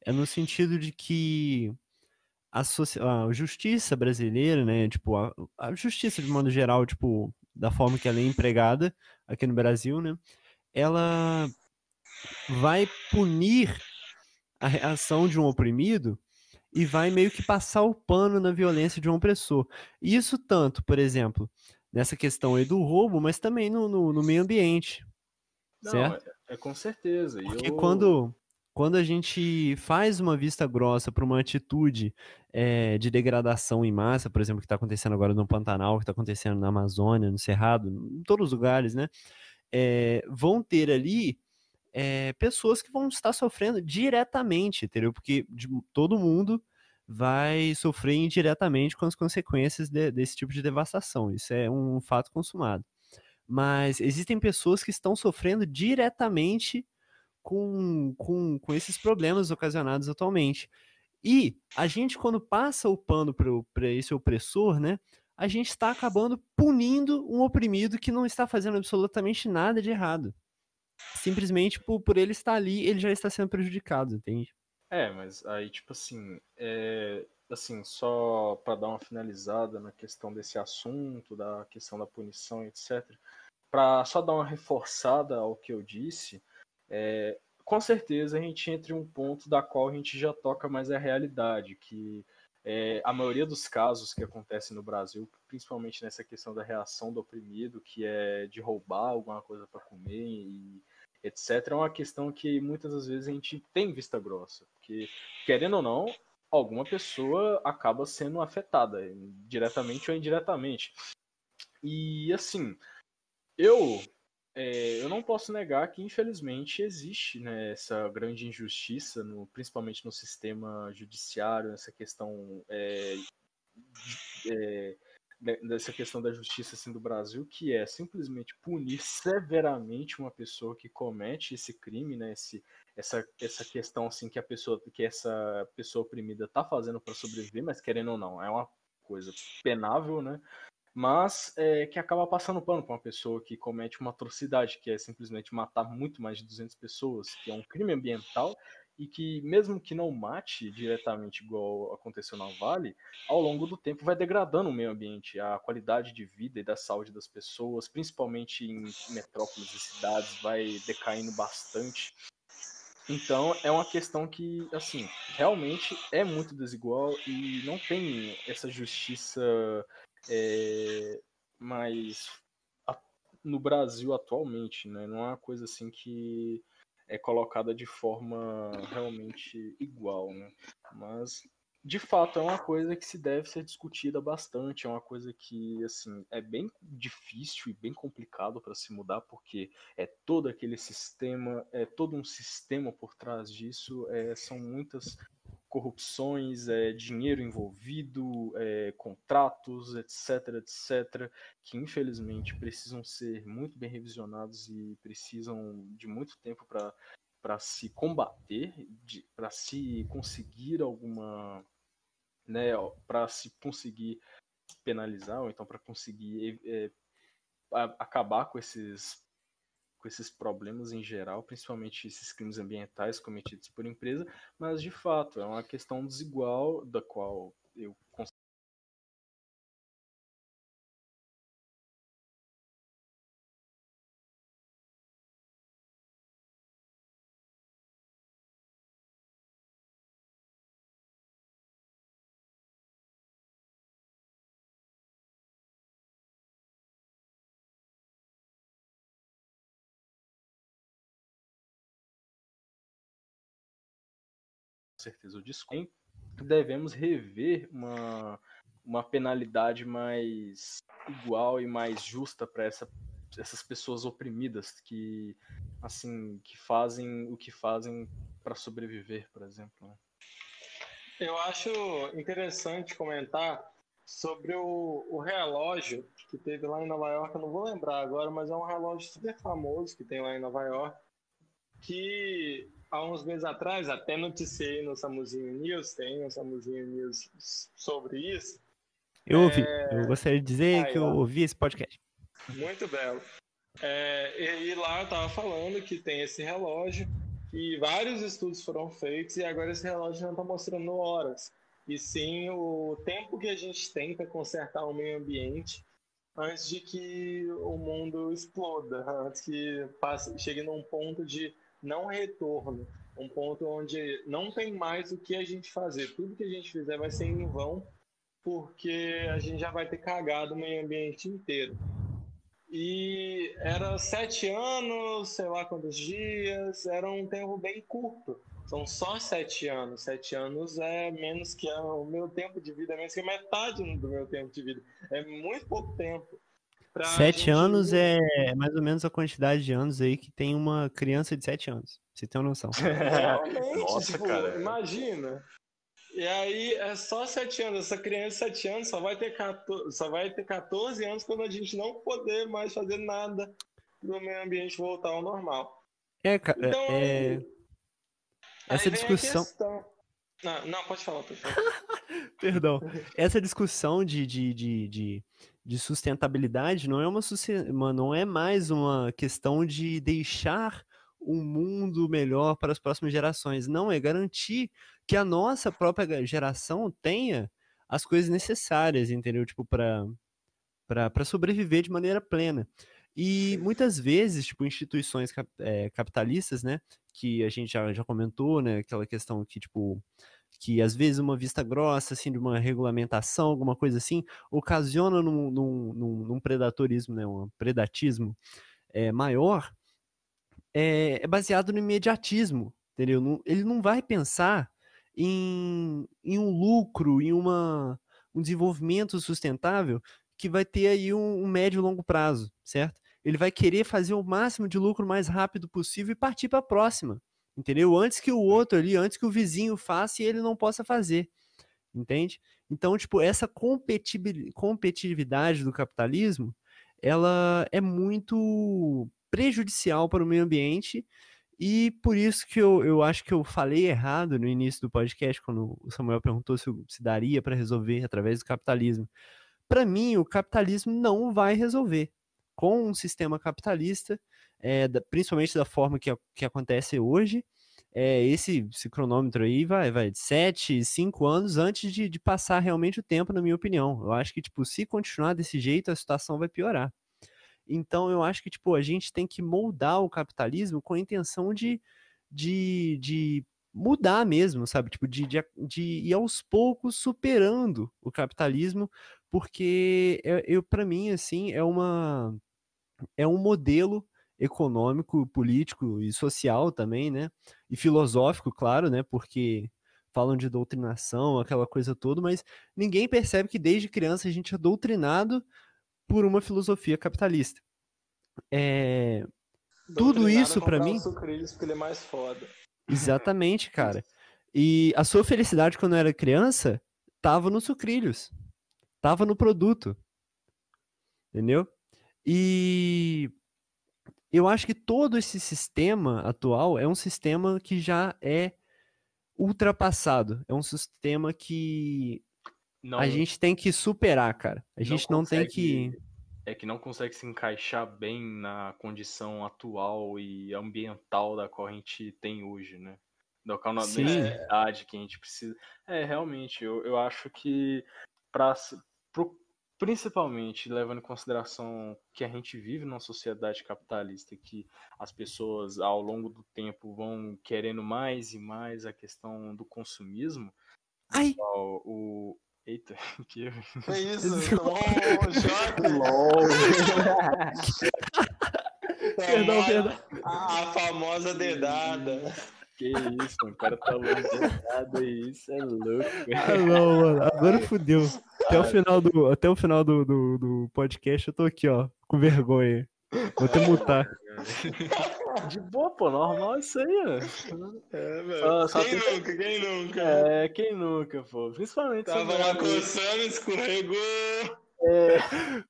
é no sentido de que a, a justiça brasileira, né, tipo, a, a, justiça de modo geral, tipo, da forma que ela é empregada aqui no Brasil, né, ela vai punir a reação de um oprimido e vai meio que passar o pano na violência de um opressor. Isso tanto, por exemplo, nessa questão aí do roubo, mas também no, no, no meio ambiente. Não, certo? É, é com certeza. Porque eu... quando, quando a gente faz uma vista grossa para uma atitude é, de degradação em massa, por exemplo, que está acontecendo agora no Pantanal, que está acontecendo na Amazônia, no Cerrado, em todos os lugares, né? É, vão ter ali é, pessoas que vão estar sofrendo diretamente, entendeu? Porque de, todo mundo vai sofrer indiretamente com as consequências de, desse tipo de devastação. Isso é um fato consumado. Mas existem pessoas que estão sofrendo diretamente com, com, com esses problemas ocasionados atualmente. E a gente, quando passa o pano para esse opressor, né, a gente está acabando punindo um oprimido que não está fazendo absolutamente nada de errado. Simplesmente por, por ele estar ali, ele já está sendo prejudicado, entende? É, mas aí, tipo assim, é, assim, só para dar uma finalizada na questão desse assunto, da questão da punição, etc., para só dar uma reforçada ao que eu disse, é, com certeza a gente entra em um ponto da qual a gente já toca mais a realidade, que é, a maioria dos casos que acontecem no Brasil, principalmente nessa questão da reação do oprimido, que é de roubar alguma coisa para comer e etc., é uma questão que muitas das vezes a gente tem vista grossa, porque, querendo ou não, alguma pessoa acaba sendo afetada, diretamente ou indiretamente. E assim, eu é, eu não posso negar que, infelizmente, existe né, essa grande injustiça, no, principalmente no sistema judiciário, essa questão é, é, dessa questão da justiça assim, do Brasil, que é simplesmente punir severamente uma pessoa que comete esse crime, né, esse, essa, essa questão assim que a pessoa que essa pessoa oprimida está fazendo para sobreviver, mas querendo ou não, é uma coisa penável, né? mas é, que acaba passando pano para uma pessoa que comete uma atrocidade, que é simplesmente matar muito mais de 200 pessoas, que é um crime ambiental e que, mesmo que não mate diretamente igual aconteceu na Vale, ao longo do tempo vai degradando o meio ambiente, a qualidade de vida e da saúde das pessoas, principalmente em metrópoles e cidades, vai decaindo bastante. Então, é uma questão que, assim, realmente é muito desigual e não tem essa justiça é, mas a, no Brasil atualmente, né, não é uma coisa assim que é colocada de forma realmente igual, né? Mas de fato é uma coisa que se deve ser discutida bastante, é uma coisa que assim é bem difícil e bem complicado para se mudar porque é todo aquele sistema, é todo um sistema por trás disso, é, são muitas corrupções, é, dinheiro envolvido, é, contratos, etc, etc, que infelizmente precisam ser muito bem revisionados e precisam de muito tempo para se combater, para se conseguir alguma, né, para se conseguir penalizar ou então para conseguir é, acabar com esses com esses problemas em geral, principalmente esses crimes ambientais cometidos por empresa, mas de fato é uma questão desigual da qual eu certeza o desconto, devemos rever uma, uma penalidade mais igual e mais justa para essa, essas pessoas oprimidas que assim que fazem o que fazem para sobreviver, por exemplo. Né? Eu acho interessante comentar sobre o, o, relógio que teve lá em Nova York, eu não vou lembrar agora, mas é um relógio super famoso que tem lá em Nova York, que há uns meses atrás, até noticiei no Samuzinho News, tem no Samuzinho News sobre isso. Eu ouvi, é... eu gostaria de dizer Aí, que eu ó. ouvi esse podcast. Muito belo. É, e lá eu tava falando que tem esse relógio, e vários estudos foram feitos, e agora esse relógio não está mostrando horas e sim o tempo que a gente tem para consertar o meio ambiente antes de que o mundo exploda, antes que passe, chegue num ponto de não retorno, um ponto onde não tem mais o que a gente fazer. Tudo que a gente fizer vai ser em vão, porque a gente já vai ter cagado o meio ambiente inteiro. E era sete anos, sei lá quantos dias, era um tempo bem curto. São só sete anos. Sete anos é menos que o meu tempo de vida, é menos que metade do meu tempo de vida. É muito pouco tempo. Sete gente... anos é mais ou menos a quantidade de anos aí que tem uma criança de sete anos. Você tem uma noção. Realmente, Nossa, tipo, cara. imagina. E aí é só sete anos. Essa criança de sete anos só vai, ter 14, só vai ter 14 anos quando a gente não poder mais fazer nada para o meio ambiente voltar ao normal. É, cara. Então, é... Essa discussão. Não, não, pode falar, pode. Perdão. Essa discussão de, de, de, de, de sustentabilidade não é, uma, não é mais uma questão de deixar um mundo melhor para as próximas gerações. Não, é garantir que a nossa própria geração tenha as coisas necessárias, entendeu? Tipo, para sobreviver de maneira plena. E muitas vezes, tipo, instituições é, capitalistas, né, que a gente já, já comentou, né, aquela questão que, tipo, que às vezes uma vista grossa, assim, de uma regulamentação, alguma coisa assim, ocasiona num, num, num, num predatorismo, né, um predatismo é, maior, é, é, baseado no imediatismo, entendeu? Ele não vai pensar em, em um lucro, em uma, um desenvolvimento sustentável que vai ter aí um, um médio e longo prazo, certo? Ele vai querer fazer o máximo de lucro mais rápido possível e partir para a próxima, entendeu? Antes que o outro ali, antes que o vizinho faça e ele não possa fazer, entende? Então, tipo, essa competitividade do capitalismo, ela é muito prejudicial para o meio ambiente e por isso que eu, eu acho que eu falei errado no início do podcast, quando o Samuel perguntou se, se daria para resolver através do capitalismo para mim, o capitalismo não vai resolver. Com um sistema capitalista, é, da, principalmente da forma que, que acontece hoje, é, esse, esse, cronômetro aí vai, vai de 7, 5 anos antes de, de, passar realmente o tempo, na minha opinião. Eu acho que, tipo, se continuar desse jeito, a situação vai piorar. Então, eu acho que, tipo, a gente tem que moldar o capitalismo com a intenção de, de, de mudar mesmo, sabe? Tipo, de, de, de ir aos poucos superando o capitalismo porque é, eu, para mim, assim, é uma é um modelo econômico, político e social também, né? E filosófico, claro, né? Porque falam de doutrinação, aquela coisa toda, mas ninguém percebe que desde criança a gente é doutrinado por uma filosofia capitalista. É... Tudo isso para mim. Porque ele é mais foda. Exatamente, cara. E a sua felicidade quando era criança tava nos sucrilhos. Tava no produto. Entendeu? E eu acho que todo esse sistema atual é um sistema que já é ultrapassado. É um sistema que não, a gente tem que superar, cara. A gente não, não consegue, tem que. É que não consegue se encaixar bem na condição atual e ambiental da qual a gente tem hoje, né? Da qual na necessidade que a gente precisa. É, realmente, eu, eu acho que para principalmente levando em consideração que a gente vive numa sociedade capitalista que as pessoas ao longo do tempo vão querendo mais e mais a questão do consumismo. Ai. O, o... Eita, que é isso? Um choque. LOL. perdão, perdão. A famosa dedada. Que isso, mano. O cara tá louco aí, isso é louco. Ah, não, mano. Agora fudeu. Até o final do, até o final do, do, do podcast eu tô aqui, ó, com vergonha. Vou até mutar. De boa, pô, normal isso aí, ó. É, velho. Só- só quem tem- nunca, quem nunca? É, quem nunca, pô? Principalmente Tava lá a- coçando, escorregou.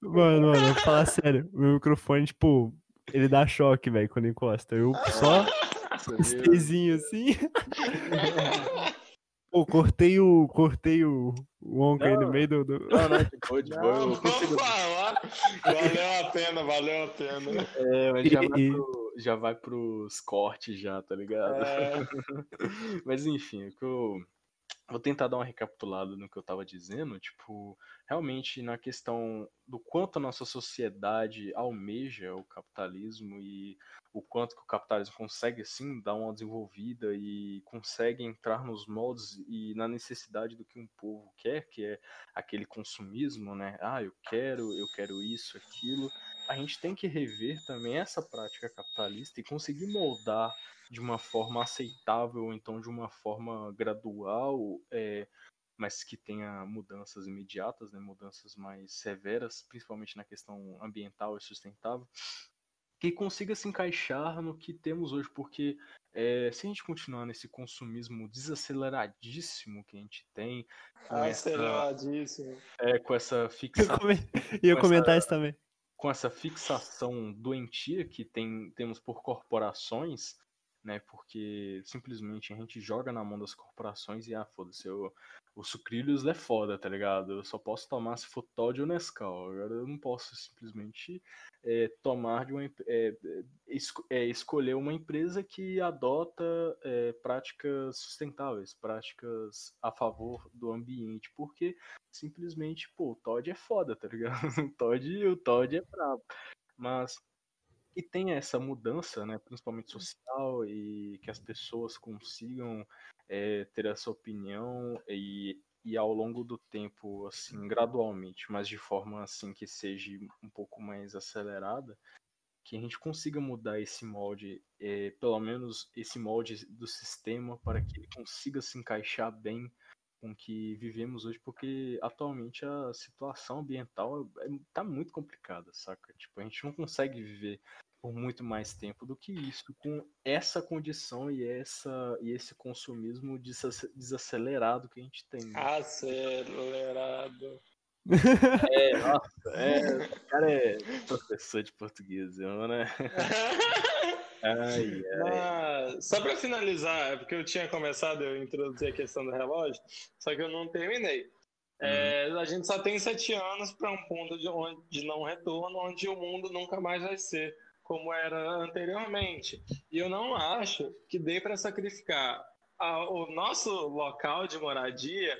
Mano, mano, vou falar sério. O meu microfone, tipo, ele dá choque, velho, quando encosta. Eu só estezinho assim. Pô, cortei o. Cortei o, o aí no meio do. do- Não, não, de boa, de boa. Eu consigo... vamos falar. Valeu a pena, valeu a pena. É, mas já vai, pro, já vai pros cortes já, tá ligado? É, Mas enfim, o que eu vou tentar dar uma recapitulada no que eu tava dizendo, tipo, realmente na questão do quanto a nossa sociedade almeja o capitalismo e o quanto que o capitalismo consegue sim dar uma desenvolvida e consegue entrar nos moldes e na necessidade do que um povo quer, que é aquele consumismo, né? Ah, eu quero, eu quero isso, aquilo. A gente tem que rever também essa prática capitalista e conseguir moldar de uma forma aceitável, ou então de uma forma gradual, é, mas que tenha mudanças imediatas, né, mudanças mais severas, principalmente na questão ambiental e sustentável, que consiga se encaixar no que temos hoje, porque é, se a gente continuar nesse consumismo desaceleradíssimo que a gente tem, com essa, aceleradíssimo. é, com essa Eu fixação come- ia Com comentar essa- isso também. com essa fixação doentia que tem, temos por corporações, né? Porque simplesmente a gente joga na mão das corporações e, ah, foda-se, o sucrilhos é foda, tá ligado? Eu só posso tomar se for Todd ou Nescau. Agora eu não posso simplesmente é, tomar de uma. é, é, esco- escolher uma empresa que adota práticas sustentáveis, práticas a favor do ambiente, porque simplesmente, pô, o Todd é foda, tá ligado? O Todd, o Todd é brabo. Mas que tenha essa mudança, né, principalmente social, e que as pessoas consigam é, ter essa opinião e, e ao longo do tempo, assim, gradualmente, mas de forma assim que seja um pouco mais acelerada, que a gente consiga mudar esse molde, é, pelo menos esse molde do sistema, para que ele consiga se encaixar bem com que vivemos hoje, porque atualmente a situação ambiental é, tá muito complicada, saca? Tipo, a gente não consegue viver por muito mais tempo do que isso, com essa condição e, essa, e esse consumismo desace- desacelerado que a gente tem. né? Acelerado. É, nossa, é, o cara é professor de português, eu, né? Ai, Mas, só para finalizar, é porque eu tinha começado, eu introduzi a questão do relógio, só que eu não terminei. É, a gente só tem sete anos para um ponto de, onde, de não retorno, onde o mundo nunca mais vai ser como era anteriormente. E eu não acho que dê para sacrificar a- o nosso local de moradia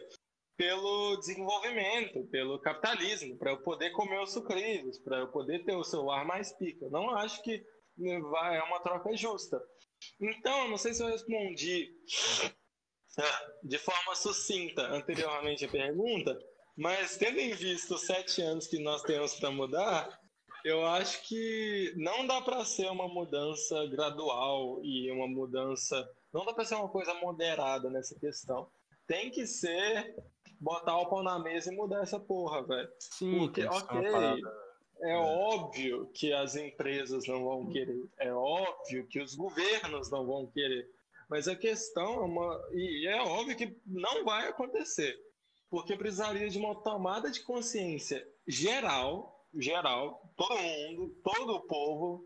pelo desenvolvimento, pelo capitalismo, para eu poder comer os sucrilhos, para eu poder ter o celular mais pica. Eu não acho que vai, é uma troca justa. Então, não sei se eu respondi ah, de forma sucinta anteriormente a pergunta, mas tendo em vista os sete anos que nós temos para mudar, eu acho que não dá para ser uma mudança gradual e uma mudança. Não dá para ser uma coisa moderada nessa questão. Tem que ser botar o pau na mesa e mudar essa porra, velho. sim, Porque, ok, parada. é óbvio que as empresas não vão querer, é óbvio que os governos não vão querer, mas a questão é uma. E é óbvio que não vai acontecer, porque precisaria de uma tomada de consciência geral, geral, todo mundo, todo o povo,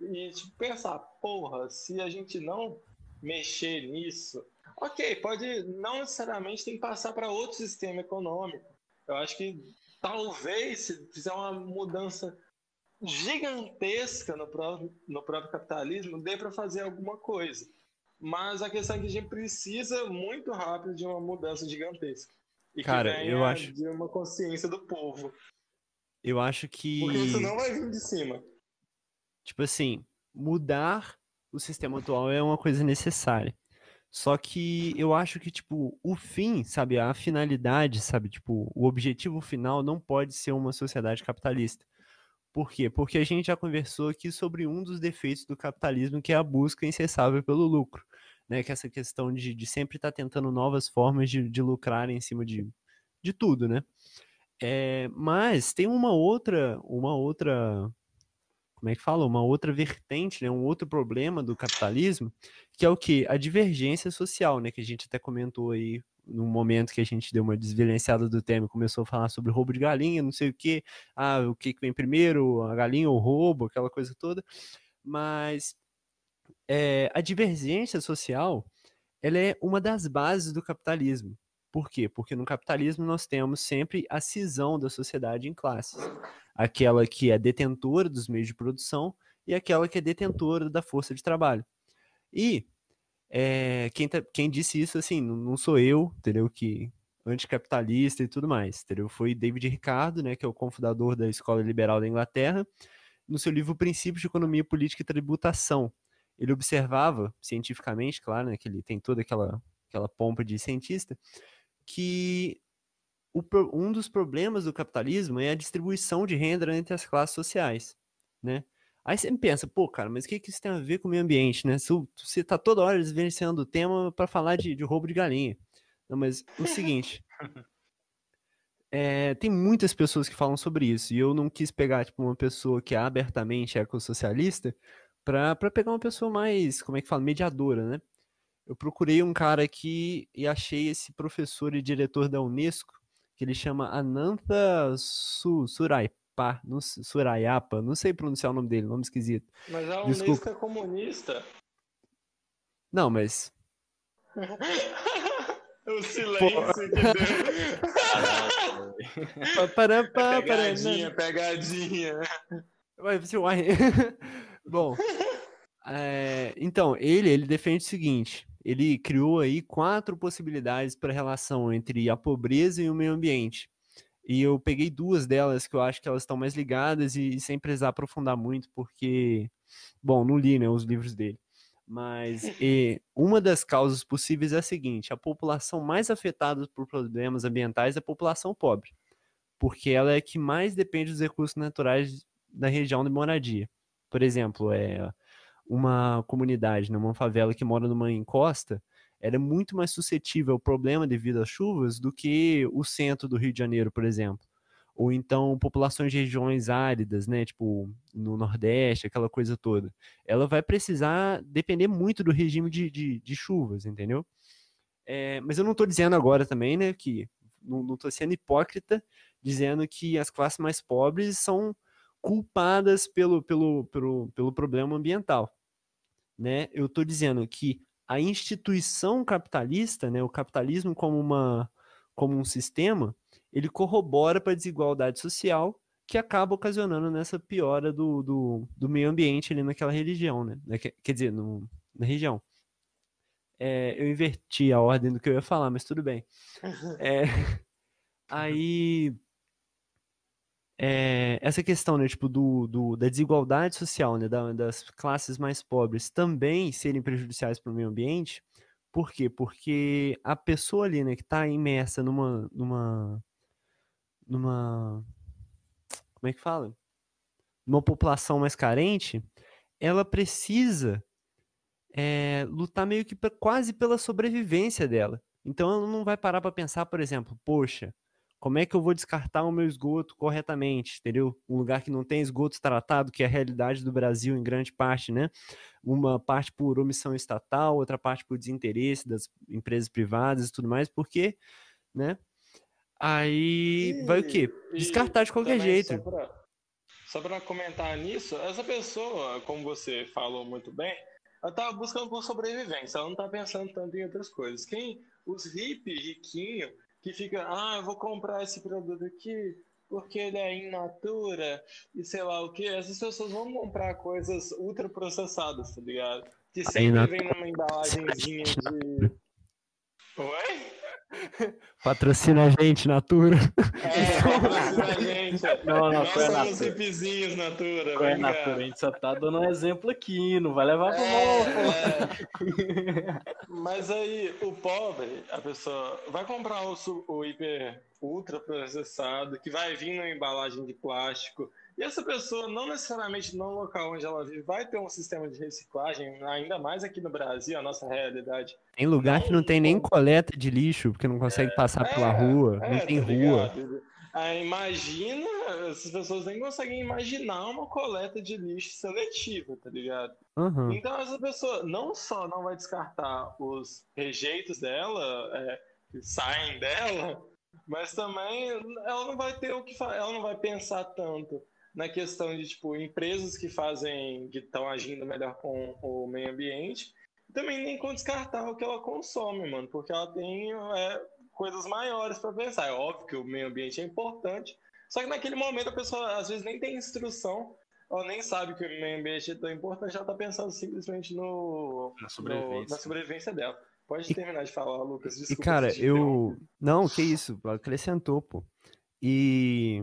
e tipo, pensar, porra, se a gente não mexer nisso, ok, pode não necessariamente tem que passar para outro sistema econômico. Eu acho que talvez se fizer uma mudança gigantesca no próprio, no próprio capitalismo, dê para fazer alguma coisa. Mas a questão é que a gente precisa muito rápido de uma mudança gigantesca. E Cara, que venha eu acho- de uma consciência do povo. Eu acho que. Porque isso não vai vir de cima. Tipo assim, mudar o sistema atual é uma coisa necessária. Só que eu acho que, tipo, o fim, sabe, a finalidade, sabe, tipo, o objetivo final não pode ser uma sociedade capitalista. Por quê? Porque a gente já conversou aqui sobre um dos defeitos do capitalismo, que é a busca incessável pelo lucro. né? Que é essa questão de, de sempre estar tá tentando novas formas de, de lucrar em cima de, de tudo, né? É, mas tem uma outra, uma outra, como é que fala? Uma outra vertente, né? Um outro problema do capitalismo, que é o que? A divergência social, né? Que a gente até comentou aí no momento que a gente deu uma desvilenciada do tema, começou a falar sobre roubo de galinha, não sei o que, ah, o que, vem primeiro, a galinha ou o roubo, aquela coisa toda. Mas é, a divergência social, ela é uma das bases do capitalismo. Por quê? Porque no capitalismo nós temos sempre a cisão da sociedade em classes. Aquela que é detentora dos meios de produção e aquela que é detentora da força de trabalho. E é, quem, tá, quem disse isso, assim, não, sou eu, entendeu? Que anticapitalista e tudo mais, entendeu? Foi David Ricardo, né, que é o cofundador da Escola Liberal da Inglaterra, no seu livro Princípios de Economia Política e Tributação. Ele observava, cientificamente, claro, né, que ele tem toda aquela, aquela pompa de cientista, que o, um dos problemas do capitalismo é a distribuição de renda entre as classes sociais, né? Aí você pensa, pô, cara, mas o que, que isso tem a ver com o meio ambiente, né? Você tá toda hora desvencilhando o tema para falar de, de, roubo de galinha. Não, mas o seguinte, é, tem muitas pessoas que falam sobre isso, e eu não quis pegar, tipo, uma pessoa que é abertamente ecossocialista para pegar uma pessoa mais, como é que fala, mediadora, né? Eu procurei um cara aqui e achei esse professor e diretor da Unesco, que ele chama Ananta Su, Suraipa, não, Suraiapa, não sei pronunciar o nome dele, nome esquisito. Mas a Unesco Desculpa. é comunista. Não, mas. o silêncio que deu. para, para, pegadinha, pegadinha. Vai, você vai. Bom, é, então, ele, ele defende o seguinte: ele criou aí quatro possibilidades para a relação entre a pobreza e o meio ambiente. E eu peguei duas delas que eu acho que elas estão mais ligadas e, e sem precisar aprofundar muito, porque, bom, não li né, os livros dele. Mas e, uma das causas possíveis é a seguinte: a população mais afetada por problemas ambientais é a população pobre, porque ela é a que mais depende dos recursos naturais da região de moradia. Por exemplo, é uma comunidade, né, favela que mora numa encosta, ela é muito mais suscetível ao problema devido às chuvas do que o centro do Rio de Janeiro, por exemplo. Ou então populações de regiões áridas, né, tipo no Nordeste, aquela coisa toda. Ela vai precisar depender muito do regime de, de, de chuvas, entendeu? É, mas eu não estou dizendo agora também, né, que não estou sendo hipócrita dizendo que as classes mais pobres são culpadas pelo, pelo, pelo, pelo problema ambiental. Né? Eu estou dizendo que a instituição capitalista, né, o capitalismo como, uma, como um sistema, ele corrobora para a desigualdade social que acaba ocasionando nessa piora do, do, do, meio ambiente ali naquela religião, né? Quer dizer, no, na região. É, eu inverti a ordem do que eu ia falar, mas tudo bem. É, aí é, essa questão, né, tipo, do, do, da desigualdade social, né, da, das classes mais pobres também serem prejudiciais para o meio ambiente, por quê? Porque a pessoa ali, né, que está imersa numa, numa, numa, como é que fala? Numa população mais carente, ela precisa é, lutar meio que pra, quase pela sobrevivência dela. Então ela não vai parar para pensar, por exemplo, poxa, como é que eu vou descartar o meu esgoto corretamente, entendeu? Um lugar que não tem esgoto tratado, que é a realidade do Brasil em grande parte, né? Uma parte por omissão estatal, outra parte por desinteresse das empresas privadas e tudo mais, porque, né? Aí e, vai o quê? Descartar de qualquer jeito. Só para comentar nisso, essa pessoa, como você falou muito bem, ela tá buscando por sobrevivência, ela não tá pensando tanto em outras coisas. Quem os hippies riquinhos que fica, ah, eu vou comprar esse produto aqui porque ele é in natura e sei lá o que. Essas pessoas vão comprar coisas ultraprocessadas, tá ligado? Que sempre vem numa embalagenzinha de. Oi? Patrocina a gente, Natura. É, patrocina a gente. Não, não, Nós somos Natura. Qual é Natura? A gente só tá dando um exemplo aqui, não vai levar pro é, mal, é. Mas aí, o pobre, a pessoa vai comprar o, o hiper ultra processado, que vai vir numa embalagem de plástico, E essa pessoa, não necessariamente no local onde ela vive, vai ter um sistema de reciclagem, ainda mais aqui no Brasil, a nossa realidade. Tem lugar que não tem nem coleta de lixo, porque não consegue passar pela é, rua, é, não tem tá rua. Aí, imagina, essas pessoas nem conseguem imaginar uma coleta de lixo seletiva, tá ligado? Aham. Então essa pessoa não só não vai descartar os rejeitos dela, é, que saem dela, mas também ela não vai ter o que ela não vai pensar tanto na questão de tipo empresas que fazem que estão agindo melhor com o meio ambiente, e também nem com descartar o que ela consome, mano, porque ela tem é, coisas maiores para pensar. É óbvio que o meio ambiente é importante, só que naquele momento a pessoa às vezes nem tem instrução ela nem sabe que o meio ambiente é tão importante, ela tá pensando simplesmente no, Na no- sobrevivência. na sobrevivência dela. Pode terminar de falar, Lucas. E, Desculpa cara, te interromper. eu. Não, que isso, acrescentou, pô. E.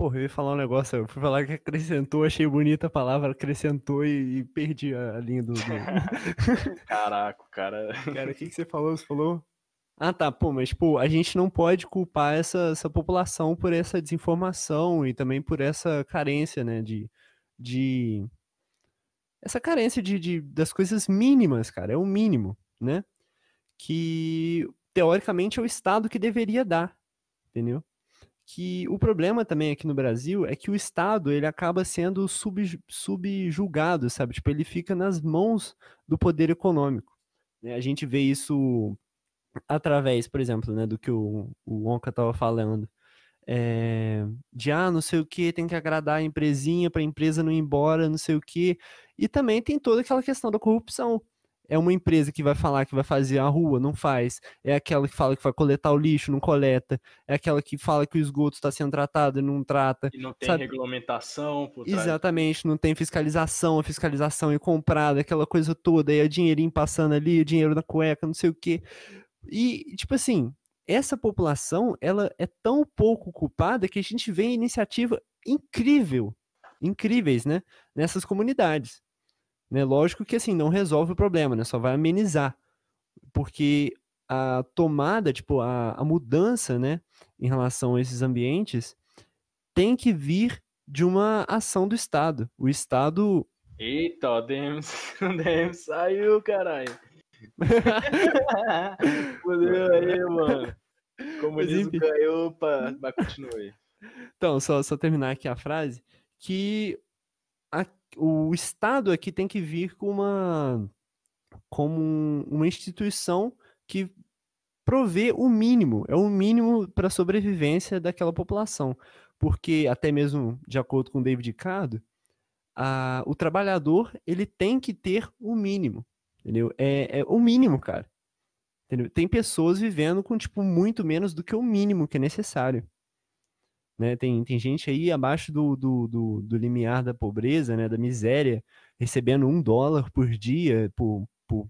Porra, eu ia falar um negócio, eu fui falar que acrescentou, achei bonita a palavra, acrescentou e, e perdi a, a linha do. do- Caraca, cara. Cara, o que, que você falou? Você falou? Ah, tá, pô, mas, pô, a gente não pode culpar essa, essa população por essa desinformação e também por essa carência, né, de. de... Essa carência de, de, das coisas mínimas, cara, é o mínimo, né? Que, teoricamente, é o Estado que deveria dar, entendeu? Que o problema também aqui no Brasil é que o Estado, ele acaba sendo sub, subjulgado, sabe? Tipo, ele fica nas mãos do poder econômico. né? A gente vê isso através, por exemplo, né, do que o, o Onca estava falando. É, de ah, não sei o que, tem que agradar a empresinha para a empresa não ir embora, não sei o que. E também tem toda aquela questão da corrupção. É uma empresa que vai falar que vai fazer a rua, não faz. É aquela que fala que vai coletar o lixo, não coleta. É aquela que fala que o esgoto está sendo tratado e não trata. E não tem Sabe- regulamentação. Exatamente, não tem fiscalização, a fiscalização é comprada, aquela coisa toda, aí é dinheirinho passando ali, dinheiro na cueca, não sei o quê. E, tipo assim, essa população, ela é tão pouco culpada que a gente vê iniciativa incrível, incríveis, né, nessas comunidades. Né? Lógico que, assim, não resolve o problema, né, só vai amenizar, porque a tomada, tipo, a, a mudança, né, em relação a esses ambientes, tem que vir de uma ação do Estado. O Estado. Eita, ó, DM, o saiu, caralho. Fudeu aí, mano. Comunismo ganhou, opa. Mas continue. Então, só, só terminar aqui a frase, que a- o Estado aqui tem que vir com uma como um- uma instituição que provê o mínimo, é o mínimo para a sobrevivência daquela população. Porque, até mesmo de acordo com David Ricardo, a- o trabalhador ele tem que ter o mínimo. Entendeu? É, é o mínimo, cara. Entendeu? Tem pessoas vivendo com, tipo, muito menos do que o mínimo que é necessário. Né? Tem, tem gente aí abaixo do, do, do, do limiar da pobreza, né? Da miséria, recebendo um dólar por dia, por, por...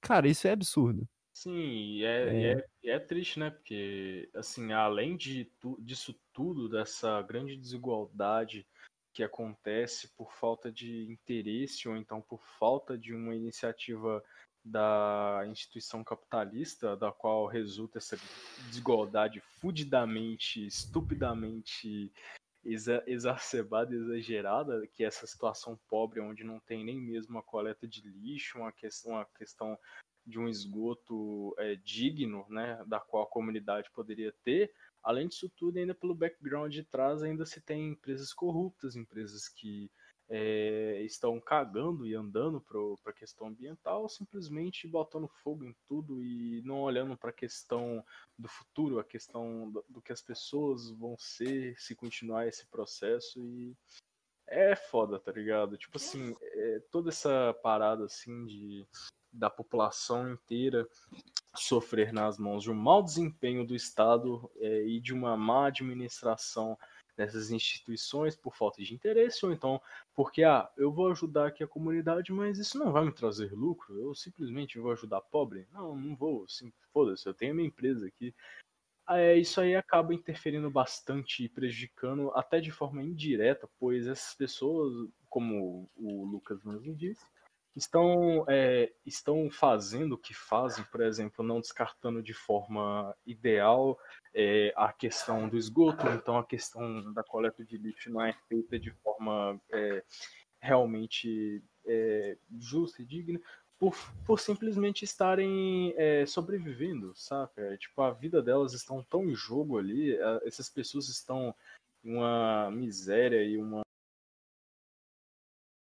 Cara, isso é absurdo. Sim, e é, e é, e é triste, né? Porque, assim, além de tu, disso tudo, dessa grande desigualdade que acontece por falta de interesse ou então por falta de uma iniciativa da instituição capitalista, da qual resulta essa desigualdade fudidamente, estupidamente exa exacerbada, exagerada, que é essa situação pobre onde não tem nem mesmo a coleta de lixo, uma questão, uma questão de um esgoto é, digno, né, da qual a comunidade poderia ter. Além disso tudo, ainda pelo background de trás, ainda se tem empresas corruptas, empresas que é, estão cagando e andando para a questão ambiental, simplesmente botando fogo em tudo e não olhando para a questão do futuro, a questão do, do que as pessoas vão ser se continuar esse processo e é foda, tá ligado? Tipo assim, é, toda essa parada assim de da população inteira sofrer nas mãos de um mau desempenho do Estado é, e de uma má administração dessas instituições por falta de interesse, ou então porque ah, eu vou ajudar aqui a comunidade, mas isso não vai me trazer lucro, eu simplesmente vou ajudar pobre. Não, não vou, assim, foda-se, eu tenho minha empresa aqui. É, isso aí acaba interferindo bastante e prejudicando até de forma indireta, pois essas pessoas, como o Lucas mesmo disse, estão, é, estão fazendo o que fazem, por exemplo, não descartando de forma ideal é, a questão do esgoto, então a questão da coleta de lixo não é feita de forma é, realmente é, justa e digna, por, por simplesmente estarem é, sobrevivendo, saca? Tipo, a vida delas estão tão em jogo ali, essas pessoas estão em uma miséria e uma